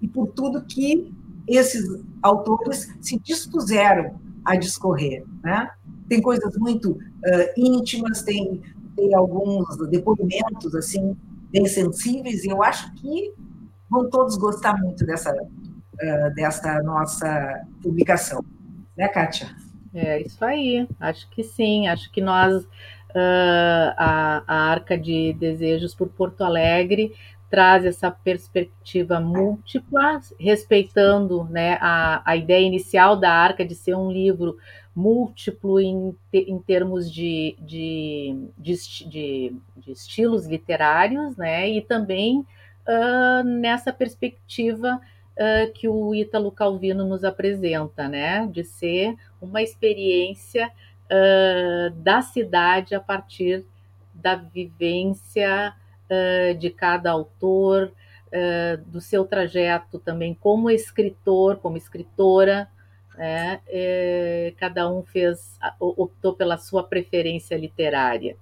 e por tudo que esses autores se dispuseram a discorrer. Né? Tem coisas muito uh, íntimas, tem, tem alguns depoimentos assim bem sensíveis, e eu acho que vão todos gostar muito dessa, uh, dessa nossa publicação. Né, Kátia? É isso aí, acho que sim, acho que nós, uh, a, a Arca de Desejos por Porto Alegre, traz essa perspectiva múltipla, respeitando né, a, a ideia inicial da Arca de ser um livro múltiplo em, em termos de, de, de, de, estilos literários, né? E também uh, nessa perspectiva uh, que o Ítalo Calvino nos apresenta, né? De ser uma experiência uh, da cidade a partir da vivência de cada autor, uh, do seu trajeto também como escritor, como escritora, né? é, cada um fez optou pela sua preferência literária.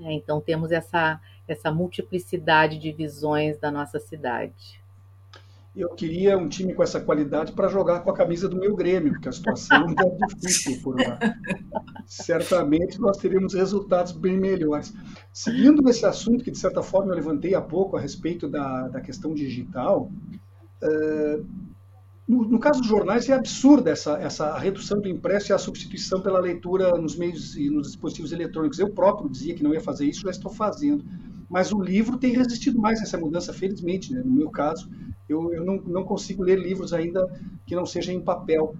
É, então temos essa essa multiplicidade de visões da nossa cidade eu queria um time com essa qualidade para jogar com a camisa do meu Grêmio, porque a situação é difícil por lá. Certamente nós teríamos resultados bem melhores. Seguindo esse assunto que, de certa forma, eu levantei há pouco a respeito da, da questão digital, uh, no, no, caso dos jornais, é absurda essa, essa redução do impresso e a substituição pela leitura nos meios e nos dispositivos eletrônicos. Eu próprio dizia que não ia fazer isso, já estou fazendo. Mas o livro tem resistido mais a essa mudança, felizmente. Né? No meu caso, eu, eu não, não, consigo ler livros ainda que não sejam em papel,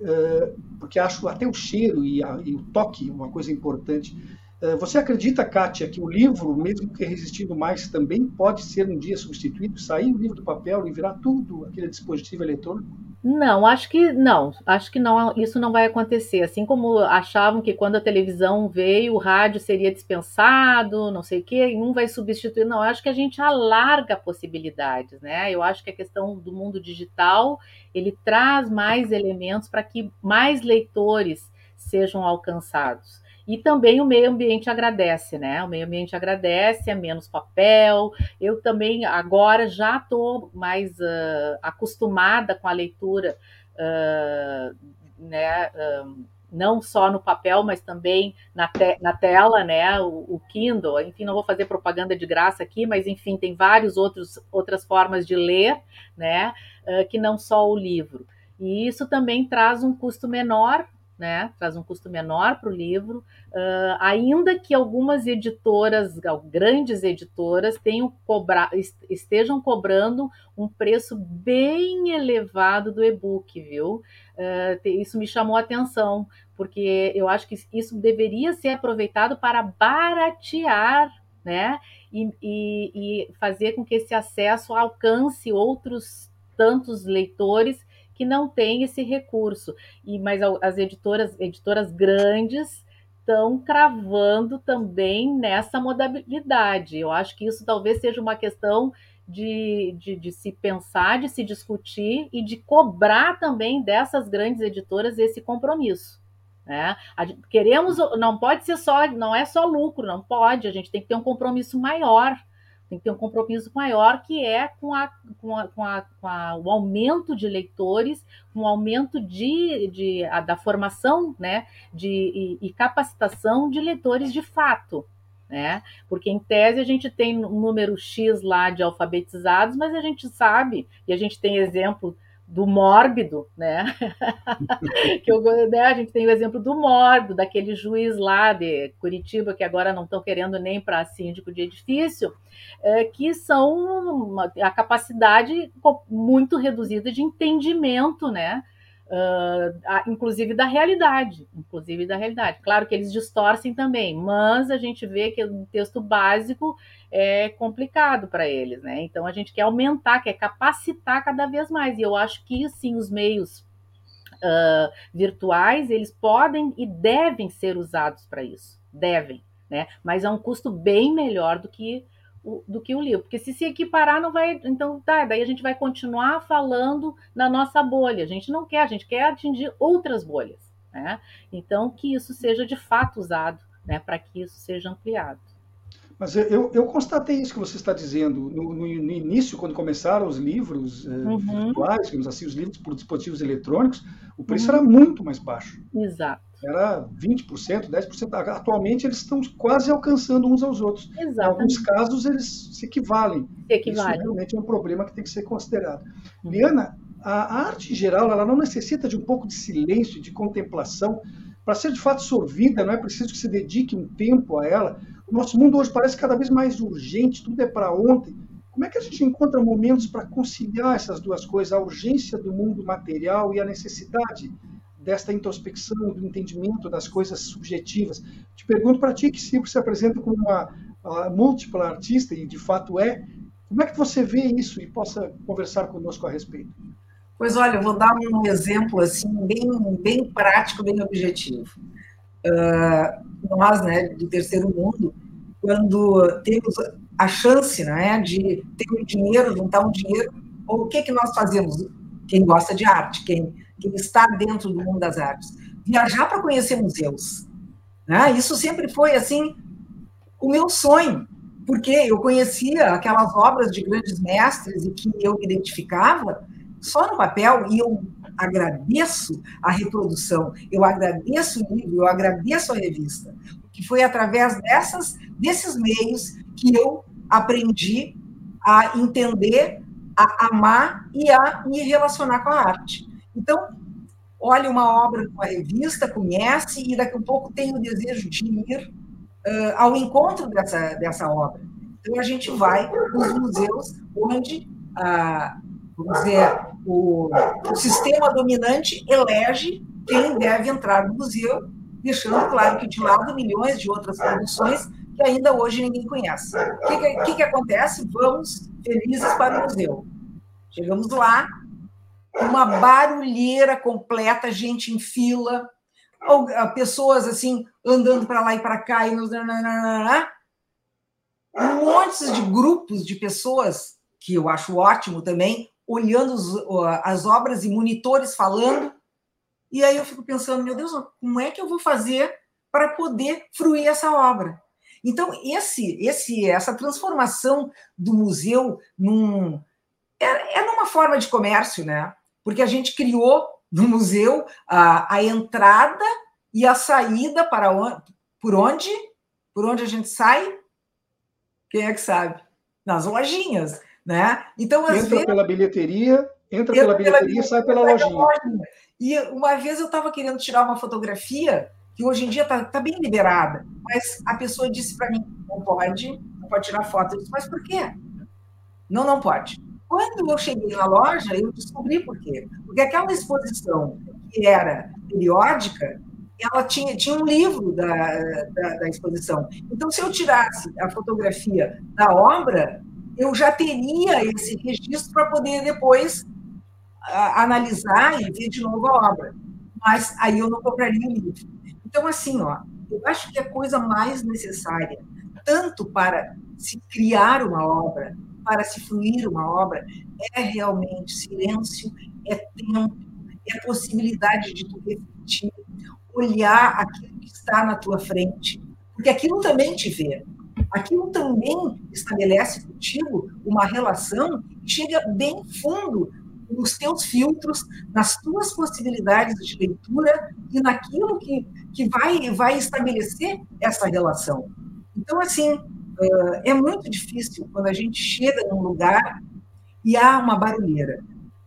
uh, porque acho até o cheiro e, a, e o toque uma coisa importante. Uh, você acredita, Kátia, que o livro, mesmo que resistindo mais, também pode ser um dia substituído, sair o livro do papel e virar tudo aquele dispositivo eletrônico? Não, acho que não. Acho que não, isso não vai acontecer. Assim como achavam que quando a televisão veio, o rádio seria dispensado, não sei o quê, um vai substituir. Não, acho que a gente alarga possibilidades, né? Eu acho que a questão do mundo digital ele traz mais elementos para que mais leitores sejam alcançados. E também o meio ambiente agradece, né? O meio ambiente agradece, é menos papel. Eu também agora já estou mais uh, acostumada com a leitura, uh, né? Uh, não só no papel, mas também na, te na tela, né? O, o, Kindle, enfim, não vou fazer propaganda de graça aqui, mas enfim, tem outros outras formas de ler, né? que não só o livro. E isso também traz um custo menor né? Traz um custo menor para o livro, uh, ainda que algumas editoras, grandes editoras, tenham estejam cobrando um preço bem elevado do e-book, viu? Uh, isso me chamou a atenção, porque eu acho que isso deveria ser aproveitado para baratear, né? E, e, e fazer com que esse acesso alcance outros tantos leitores que não tem esse recurso. E mas as editoras, editoras grandes estão cravando também nessa modalidade. Eu acho que isso talvez seja uma questão de, de, de, se pensar, de se discutir e de cobrar também dessas grandes editoras esse compromisso. Né? Queremos, não pode ser só, não é só lucro, não pode, a gente tem que ter um compromisso maior tem que ter um compromisso maior que é com, a, com, a, com, a, com a, o aumento de leitores, com o aumento de, de, da formação né, de, e, e, capacitação de leitores de fato. Né? Porque em tese a gente tem um número X lá de alfabetizados, mas a gente sabe, e a gente tem exemplo do mórbido, né? que eu, né? A gente tem o exemplo do mórbido, daquele juiz lá de Curitiba, que agora não estão querendo nem para síndico de edifício, é, que são uma, a capacidade muito reduzida de entendimento, né? Uh, inclusive da realidade, inclusive da realidade. Claro que eles distorcem também, mas a gente vê que o texto básico é complicado para eles, né? Então a gente quer aumentar, quer capacitar cada vez mais. E eu acho que sim, os meios uh, virtuais eles podem e devem ser usados para isso, devem, né? Mas a um custo bem melhor do que do que o livro, porque se se equiparar não vai, então tá, daí a gente vai continuar falando na nossa bolha. A gente não quer, a gente quer atingir outras bolhas, né? Então que isso seja de fato usado, né, para que isso seja ampliado. Mas eu, eu constatei isso que você está dizendo. No, no, no início, quando começaram os livros eh, uhum. virtuais, digamos assim, os livros por dispositivos eletrônicos, o preço uhum. era muito mais baixo. Exato. Era 20%, 10%. Atualmente, eles estão quase alcançando uns aos outros. Exatamente. Em alguns casos, eles se equivalem. Se equivalem. Isso realmente é um problema que tem que ser considerado. Uhum. Liana, a, arte em geral, ela não necessita de um pouco de silêncio, de contemplação, para ser de fato sorvida, não é preciso que se dedique um tempo a ela. O nosso mundo hoje parece cada vez mais urgente, tudo é para ontem. Como é que a gente encontra momentos para conciliar essas duas coisas, a urgência do mundo material e a necessidade desta introspecção, do entendimento das coisas subjetivas? Te pergunto para ti, que sempre se apresenta como uma, uma múltipla artista, e de fato é, como é que você vê isso e possa conversar conosco a respeito? Pois olha, eu vou dar um exemplo assim bem, bem prático, bem objetivo. Uh, nós, né, do terceiro mundo, quando temos a chance né, de ter um dinheiro, juntar um dinheiro, ou o que, que nós fazemos? Quem gosta de arte, quem, quem está dentro do mundo das artes. Viajar para conhecer museus. Né? Isso sempre foi, assim, o meu sonho, porque eu conhecia aquelas obras de grandes mestres e que eu identificava só no papel, e eu agradeço a reprodução, eu agradeço o livro, eu agradeço a revista, que foi através dessas, desses meios que eu aprendi a entender, a amar e a me relacionar com a arte. Então, olha uma obra uma revista, conhece, e daqui a pouco tem o desejo de ir uh, ao encontro dessa, dessa obra. Então, a gente vai nos museus onde, uh, vamos dizer, o, o sistema dominante elege quem deve entrar no museu, deixando claro que de lado milhões de outras produções que ainda hoje ninguém conhece. O que, que, que, acontece? Vamos felizes para o museu. Chegamos lá, uma barulheira completa, gente em fila, pessoas assim andando para lá e para cá, e um monte de grupos de pessoas que eu acho ótimo também, olhando as obras e monitores falando. E aí eu fico pensando, meu Deus, como é que eu vou fazer para poder fruir essa obra? Então, esse, esse, essa transformação do museu num, é, é numa forma de comércio, né? Porque a gente criou no museu a, a entrada e a saída para onde, por onde? Por onde a gente sai? Quem é que sabe? Nas lojinhas, né? Então, entra vezes, pela bilheteria, entra, pela bilheteria e sai pela lojinha. lojinha. E uma vez eu estava querendo tirar uma fotografia que hoje em dia está tá bem liberada, mas a pessoa disse para mim, não pode, não pode tirar foto. Eu disse, mas por quê? Não, não pode. Quando eu cheguei na loja, eu descobri por quê. Porque aquela exposição que era periódica, ela tinha, tinha um livro da, da, da exposição. Então, se eu tirasse a fotografia da obra, eu já teria esse registro para poder depois analisar e ver de novo a obra. Mas aí eu não compraria o livro. Então, assim, ó, eu acho que a coisa mais necessária, tanto para se criar uma obra, para se fluir uma obra, é realmente silêncio, é tempo, é a possibilidade de tu refletir, olhar aquilo que está na tua frente, porque aquilo também te vê. Aquilo também estabelece contigo uma relação que chega bem fundo nos teus filtros, nas tuas possibilidades de leitura e naquilo que, que vai, vai estabelecer essa relação. Então, assim, é muito difícil quando a gente chega num lugar e há uma barulheira.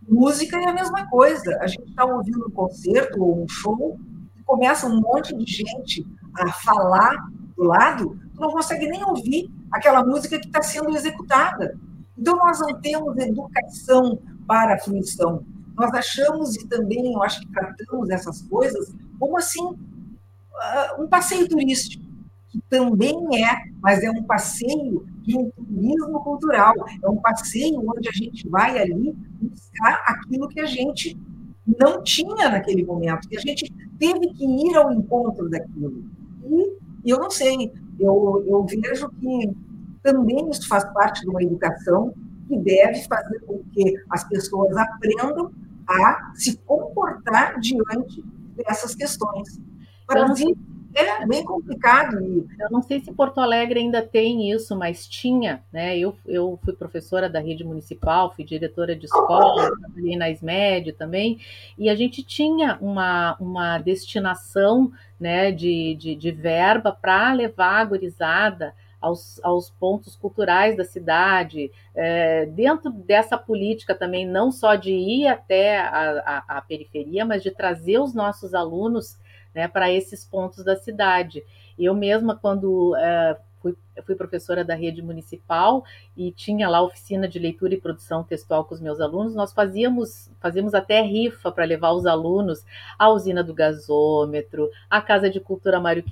Música é a mesma coisa. A gente está ouvindo um concerto ou um show e começa um monte de gente a falar do lado, não consegue nem ouvir aquela música que está sendo executada. Então, nós não temos educação para a fruição. Nós achamos, e também eu acho que tratamos essas coisas, como assim, ah, um passeio turístico, que também é, mas é um passeio de um turismo cultural, é um passeio onde a gente vai ali buscar aquilo que a gente não tinha naquele momento, que a gente teve que ir ao encontro daquilo. E eu não sei, eu, eu vejo que também isso faz parte de uma educação que deve fazer com que as pessoas aprendam a se comportar diante dessas questões. Para mim, é bem complicado. Eu não sei se Porto Alegre ainda tem isso, mas tinha, né? Eu, eu fui professora da rede municipal, fui diretora de escola, trabalhei na SMED também, e a gente tinha uma, uma destinação né, de, de, de verba para levar a gurizada aos, aos pontos culturais da cidade, é, dentro dessa política também, não só de ir até a, a, a periferia, mas de trazer os nossos alunos né, para esses pontos da cidade. Eu mesma, quando é, fui, fui, professora da rede municipal e tinha lá oficina de leitura e produção textual com os meus alunos, nós fazíamos, fazíamos até rifa para levar os alunos à usina do gasômetro, à Casa de Cultura Mário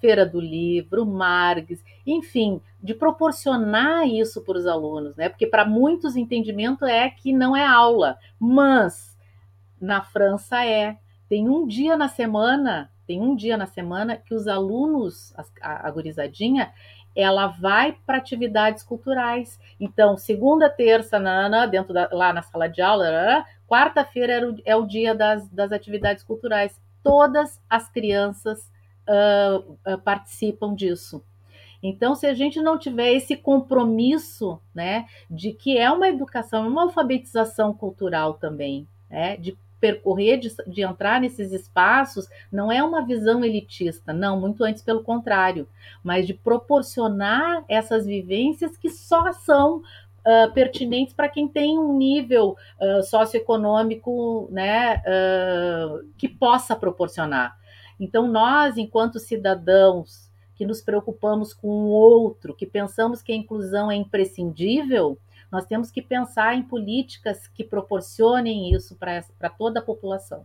Feira do Livro, Margues, enfim, de proporcionar isso para os alunos, né? Porque para muitos entendimento é que não é aula, mas na França é. Tem um dia na semana tem um dia na semana que os alunos, a, a gurizadinha, ela vai para atividades culturais. Então, segunda, terça, dentro da, lá na sala de aula, quarta-feira é o dia das, das atividades culturais. Todas as crianças uh, uh, participam disso. Então, se a gente não tiver esse compromisso, né, de que é uma educação, uma alfabetização cultural também, né, de percorrer, de, de, entrar nesses espaços, não é uma visão elitista, não, muito antes pelo contrário, mas de proporcionar essas vivências que só são uh, pertinentes para quem tem um nível uh, socioeconômico né, uh, que possa proporcionar. Então, nós, enquanto cidadãos que nos preocupamos com o outro, que pensamos que a inclusão é imprescindível, nós temos que pensar em políticas que proporcionem isso para toda a população.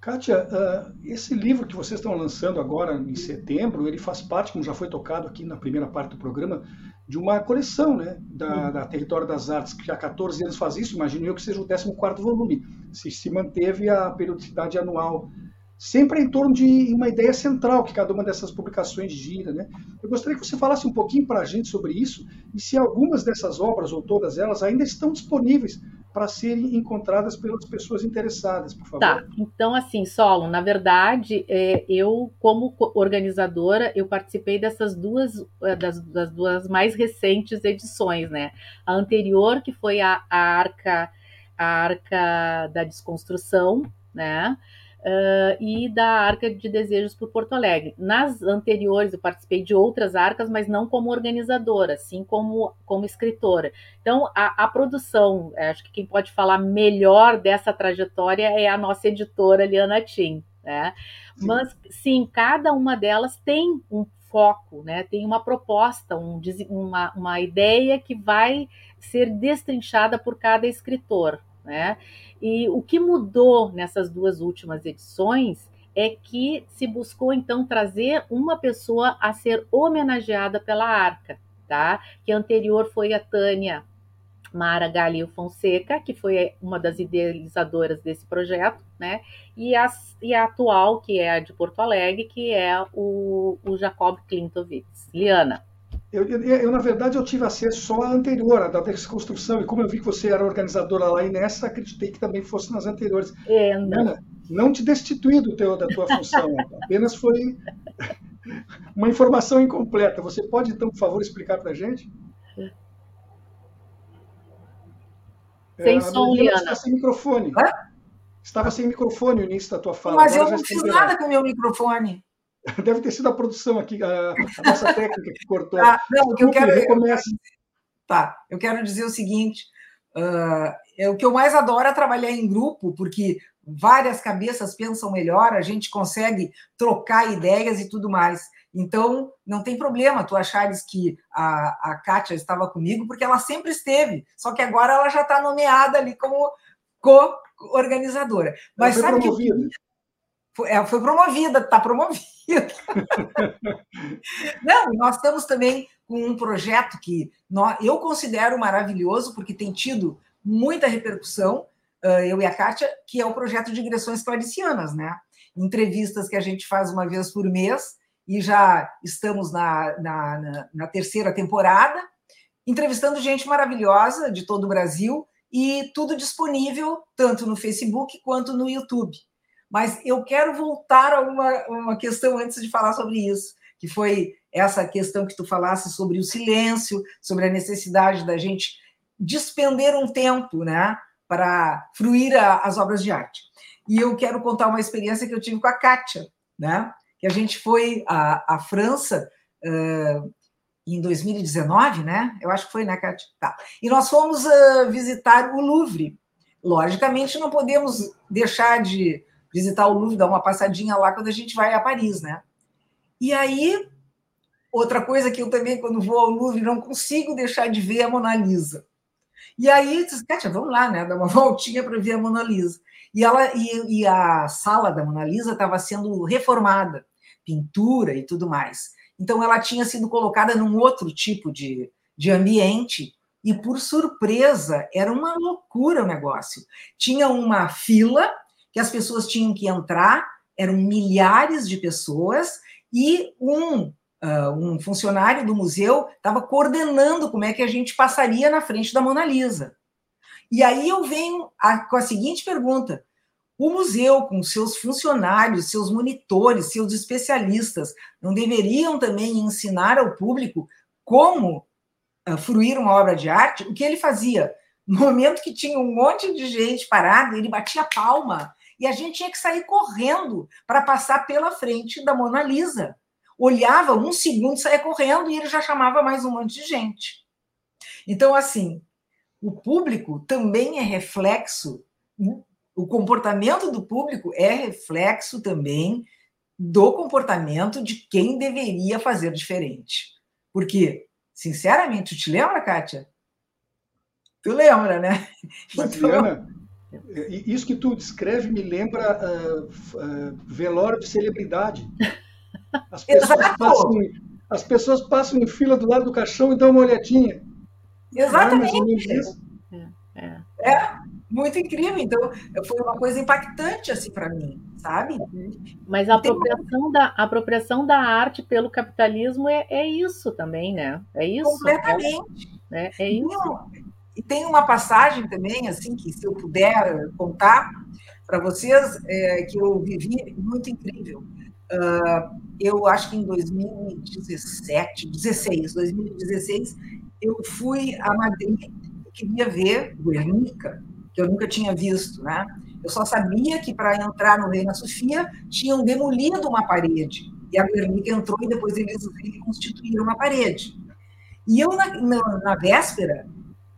Kátia, uh, esse livro que vocês estão lançando agora em setembro, ele faz parte, como já foi tocado aqui na primeira parte do programa, de uma coleção né, da, da Território das Artes, que há 14 anos faz isso, imagino eu que seja o 14º volume, se, se manteve a periodicidade anual sempre em torno de uma ideia central que cada uma dessas publicações gira. Né? Eu gostaria que você falasse um pouquinho para a gente sobre isso e se algumas dessas obras, ou todas elas, ainda estão disponíveis para serem encontradas pelas pessoas interessadas, por favor. Tá, então assim, Solo, na verdade, é, eu, como organizadora, eu participei dessas duas, é, das, das, duas mais recentes edições, né? A anterior, que foi a, a Arca, a Arca da Desconstrução, né? Uh, e da Arca de Desejos por Porto Alegre. Nas anteriores, eu participei de outras arcas, mas não como organizadora, sim como, como escritora. Então, a, a produção, acho que quem pode falar melhor dessa trajetória é a nossa editora, Liana Tim. Né? Sim. Mas, sim, cada uma delas tem um foco, né? tem uma proposta, um, uma, uma ideia que vai ser destrinchada por cada escritor. Né? E o que mudou nessas duas últimas edições é que se buscou então trazer uma pessoa a ser homenageada pela Arca, tá? Que anterior foi a Tânia Mara Galil Fonseca, que foi uma das idealizadoras desse projeto, né? E a, e a atual, que é a de Porto Alegre, que é o, o Jacob Klintovitz. Liana. Eu, eu, eu, na verdade, eu tive acesso só à anterior, à da desconstrução, e como eu vi que você era organizadora lá e nessa, acreditei que também fosse nas anteriores. É, não. Ana, não te destituí do teu, da tua função, apenas foi uma informação incompleta. Você pode, então, por favor, explicar para a gente? Sem é, som, Liana. Está sem microfone. Hã? Estava sem microfone no início da tua fala. Mas Agora eu não fiz nada com o meu microfone. Deve ter sido a produção aqui, a, a nossa técnica que cortou. Ah, não, o que eu quero, eu quero, tá, eu quero dizer o seguinte: uh, é, o que eu mais adoro é trabalhar em grupo, porque várias cabeças pensam melhor, a gente consegue trocar ideias e tudo mais. Então, não tem problema tu achares que a, a Kátia estava comigo, porque ela sempre esteve, só que agora ela já está nomeada ali como co-organizadora. Mas sabe promovida. que foi, é, foi promovida, está promovida. Não, nós estamos também com um projeto que nós, eu considero maravilhoso, porque tem tido muita repercussão, eu e a Kátia, que é o projeto de digressões claricianas, né? Entrevistas que a gente faz uma vez por mês, e já estamos na, na, na, na terceira temporada, entrevistando gente maravilhosa de todo o Brasil, e tudo disponível tanto no Facebook quanto no YouTube. Mas eu quero voltar a uma, uma questão antes de falar sobre isso, que foi essa questão que tu falasse sobre o silêncio, sobre a necessidade da gente despender um tempo, né, para fruir a, as obras de arte. E eu quero contar uma experiência que eu tive com a Kátia, né, que a gente foi à, à França uh, em 2019, né? Eu acho que foi, né, Kátia? Tá. E nós fomos uh, visitar o Louvre. Logicamente, não podemos deixar de visitar o Louvre, dar uma passadinha lá quando a gente vai a Paris, né? E aí, outra coisa que eu também, quando vou ao Louvre, não consigo deixar de ver a Mona Lisa. E aí, Kátia, vamos lá, né? Dar uma voltinha para ver a Mona Lisa. E, ela, e, e a sala da Mona Lisa estava sendo reformada, pintura e tudo mais. Então, ela tinha sido colocada num outro tipo de, de ambiente, e por surpresa, era uma loucura o negócio. Tinha uma fila que as pessoas tinham que entrar eram milhares de pessoas e um, uh, um funcionário do museu estava coordenando como é que a gente passaria na frente da Mona Lisa. E aí eu venho a, com a seguinte pergunta: o museu, com seus funcionários, seus monitores, seus especialistas, não deveriam também ensinar ao público como uh, fruir uma obra de arte? O que ele fazia? No momento que tinha um monte de gente parada, ele batia palma e a gente tinha que sair correndo para passar pela frente da Mona Lisa. Olhava um segundo, saía correndo e ele já chamava mais um monte de gente. Então, assim, o público também é reflexo, o comportamento do público é reflexo também do comportamento de quem deveria fazer diferente. Porque, sinceramente, tu te lembra, Kátia? Tu lembra, né? Mas, então... Isso que tu descreve me lembra uh, uh, velório de celebridade. As pessoas, passam, as pessoas passam em fila do lado do caixão e dão uma olhadinha. Exatamente. É, é. é, muito incrível. Então, foi uma coisa impactante assim para mim, sabe? Mas a apropriação, da, a apropriação da arte pelo capitalismo é, é isso também, né? É isso. Completamente. É, é isso. E tem uma passagem também, assim, que se eu puder contar para vocês, é, que eu vivi muito incrível. Uh, eu acho que em 2017, 16, 2016, eu fui a Madrid, eu queria ver Guernica, que eu nunca tinha visto, né? Eu só sabia que para entrar no Reina Sofia tinham demolido uma parede. E a Guernica entrou e depois eles reconstituíram uma parede. E eu, na, na, na véspera,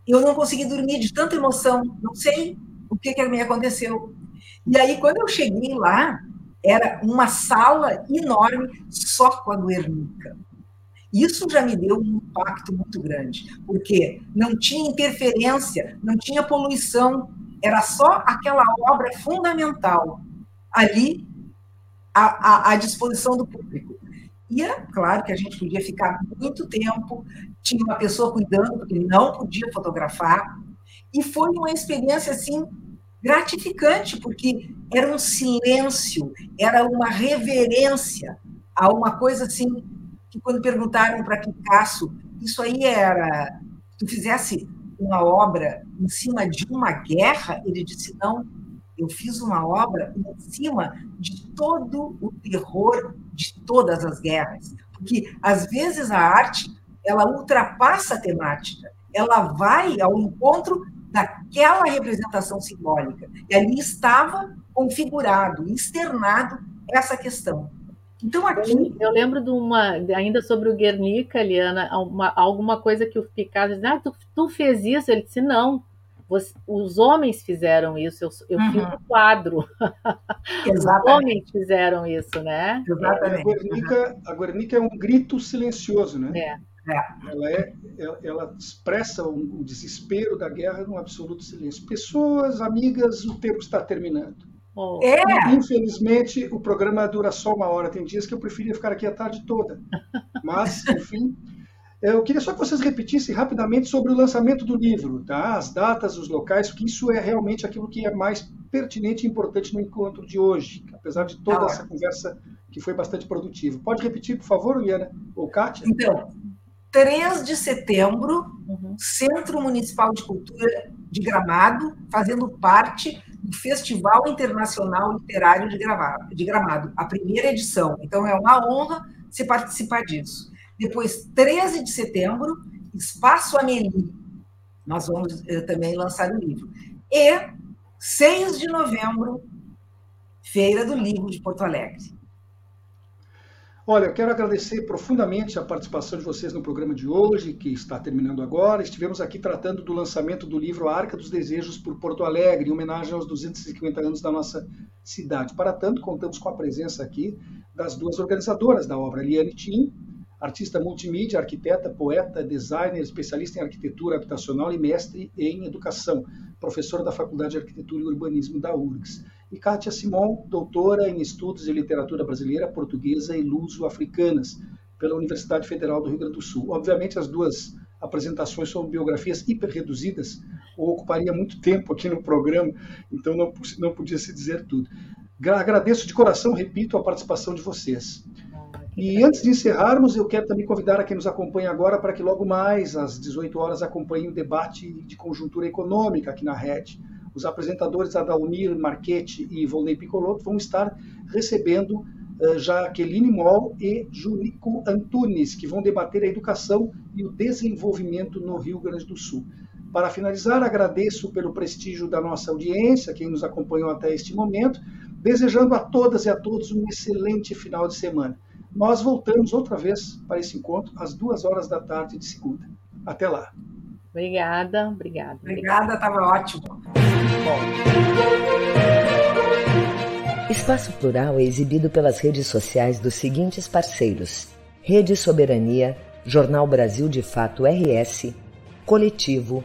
eu não consegui dormir de tanta emoção, não sei o que, que me aconteceu. E aí, quando eu cheguei lá, era uma sala enorme só com a Guernica. Isso já me deu um impacto muito grande, porque não tinha interferência, não tinha poluição, era só aquela obra fundamental ali à, à, à disposição do público. Claro que a gente podia ficar muito tempo, tinha uma pessoa cuidando, porque não podia fotografar, e foi uma experiência assim gratificante, porque era um silêncio, era uma reverência a uma coisa assim que quando perguntaram para Picasso, isso aí era, tu fizesse uma obra em cima de uma guerra, ele disse não, eu fiz uma obra em cima de todo o terror de todas as guerras, porque às vezes a arte ela ultrapassa a temática, ela vai ao encontro daquela representação simbólica. E ali estava configurado, externado essa questão. Então aqui eu lembro de uma ainda sobre o Guernica, Liana, uma, alguma coisa que o Picasso disse, ah, tu, tu fez isso, ele disse não, você, os homens fizeram isso, eu, eu uhum. fiz um quadro. Os homens fizeram isso, né? Exatamente. A Guernica, a Guernica é um grito silencioso, né? É. É. Ela, é, ela, ela expressa o, o, desespero da guerra num absoluto silêncio. Pessoas, amigas, o tempo está terminando. Oh. É. Infelizmente, o programa dura só uma hora. Tem dias que eu preferia ficar aqui a tarde toda. Mas, enfim, eu queria só que vocês repetissem rapidamente sobre o lançamento do livro, tá? as datas, os locais, porque isso é realmente aquilo que é mais pertinente e importante no encontro de hoje, apesar de toda ah, essa conversa que foi bastante produtiva. Pode repetir, por favor, Liana ou Kátia? Então, 3 de setembro, uhum. Centro Municipal de Cultura de Gramado, fazendo parte do Festival Internacional Literário de Gramado, de Gramado, a primeira edição. Então, é uma honra se participar disso. Depois, 13 de setembro, Espaço Amelie. Nós vamos eh, também lançar o livro. E 6 de novembro, Feira do Livro de Porto Alegre. Olha, eu quero agradecer profundamente a participação de vocês no programa de hoje, que está terminando agora. Estivemos aqui tratando do lançamento do livro Arca dos Desejos por Porto Alegre, em homenagem aos 250 anos da nossa cidade. Para tanto, contamos com a presença aqui das duas organizadoras da obra, Liane Tim, artista multimídia, arquiteta, poeta, designer, especialista em arquitetura habitacional e mestre em educação, professora da Faculdade de Arquitetura e Urbanismo da URGS e Kátia Simon, doutora em Estudos de Literatura Brasileira, Portuguesa e Luso-Africanas, pela Universidade Federal do Rio Grande do Sul. Obviamente, as duas apresentações são biografias hiper reduzidas, ou ocuparia muito tempo aqui no programa, então não, não podia se dizer tudo. Agradeço de coração, repito, a participação de vocês. E antes de encerrarmos, eu quero também convidar a quem nos acompanha agora para que logo mais, às 18 horas, acompanhe o debate de conjuntura econômica aqui na rede. Os apresentadores Adalmir Marchetti e Volney Piccolotto vão estar recebendo uh, Jaqueline Moll e Junico Antunes, que vão debater a educação e o desenvolvimento no Rio Grande do Sul. Para finalizar, agradeço pelo prestígio da nossa audiência, quem nos acompanhou até este momento, desejando a todas e a todos um excelente final de semana. Nós voltamos outra vez para esse encontro às duas horas da tarde de segunda. Até lá. Obrigada, obrigada. Obrigada, estava ótimo. Espaço Plural é exibido pelas redes sociais dos seguintes parceiros: Rede Soberania, Jornal Brasil de Fato RS, Coletivo,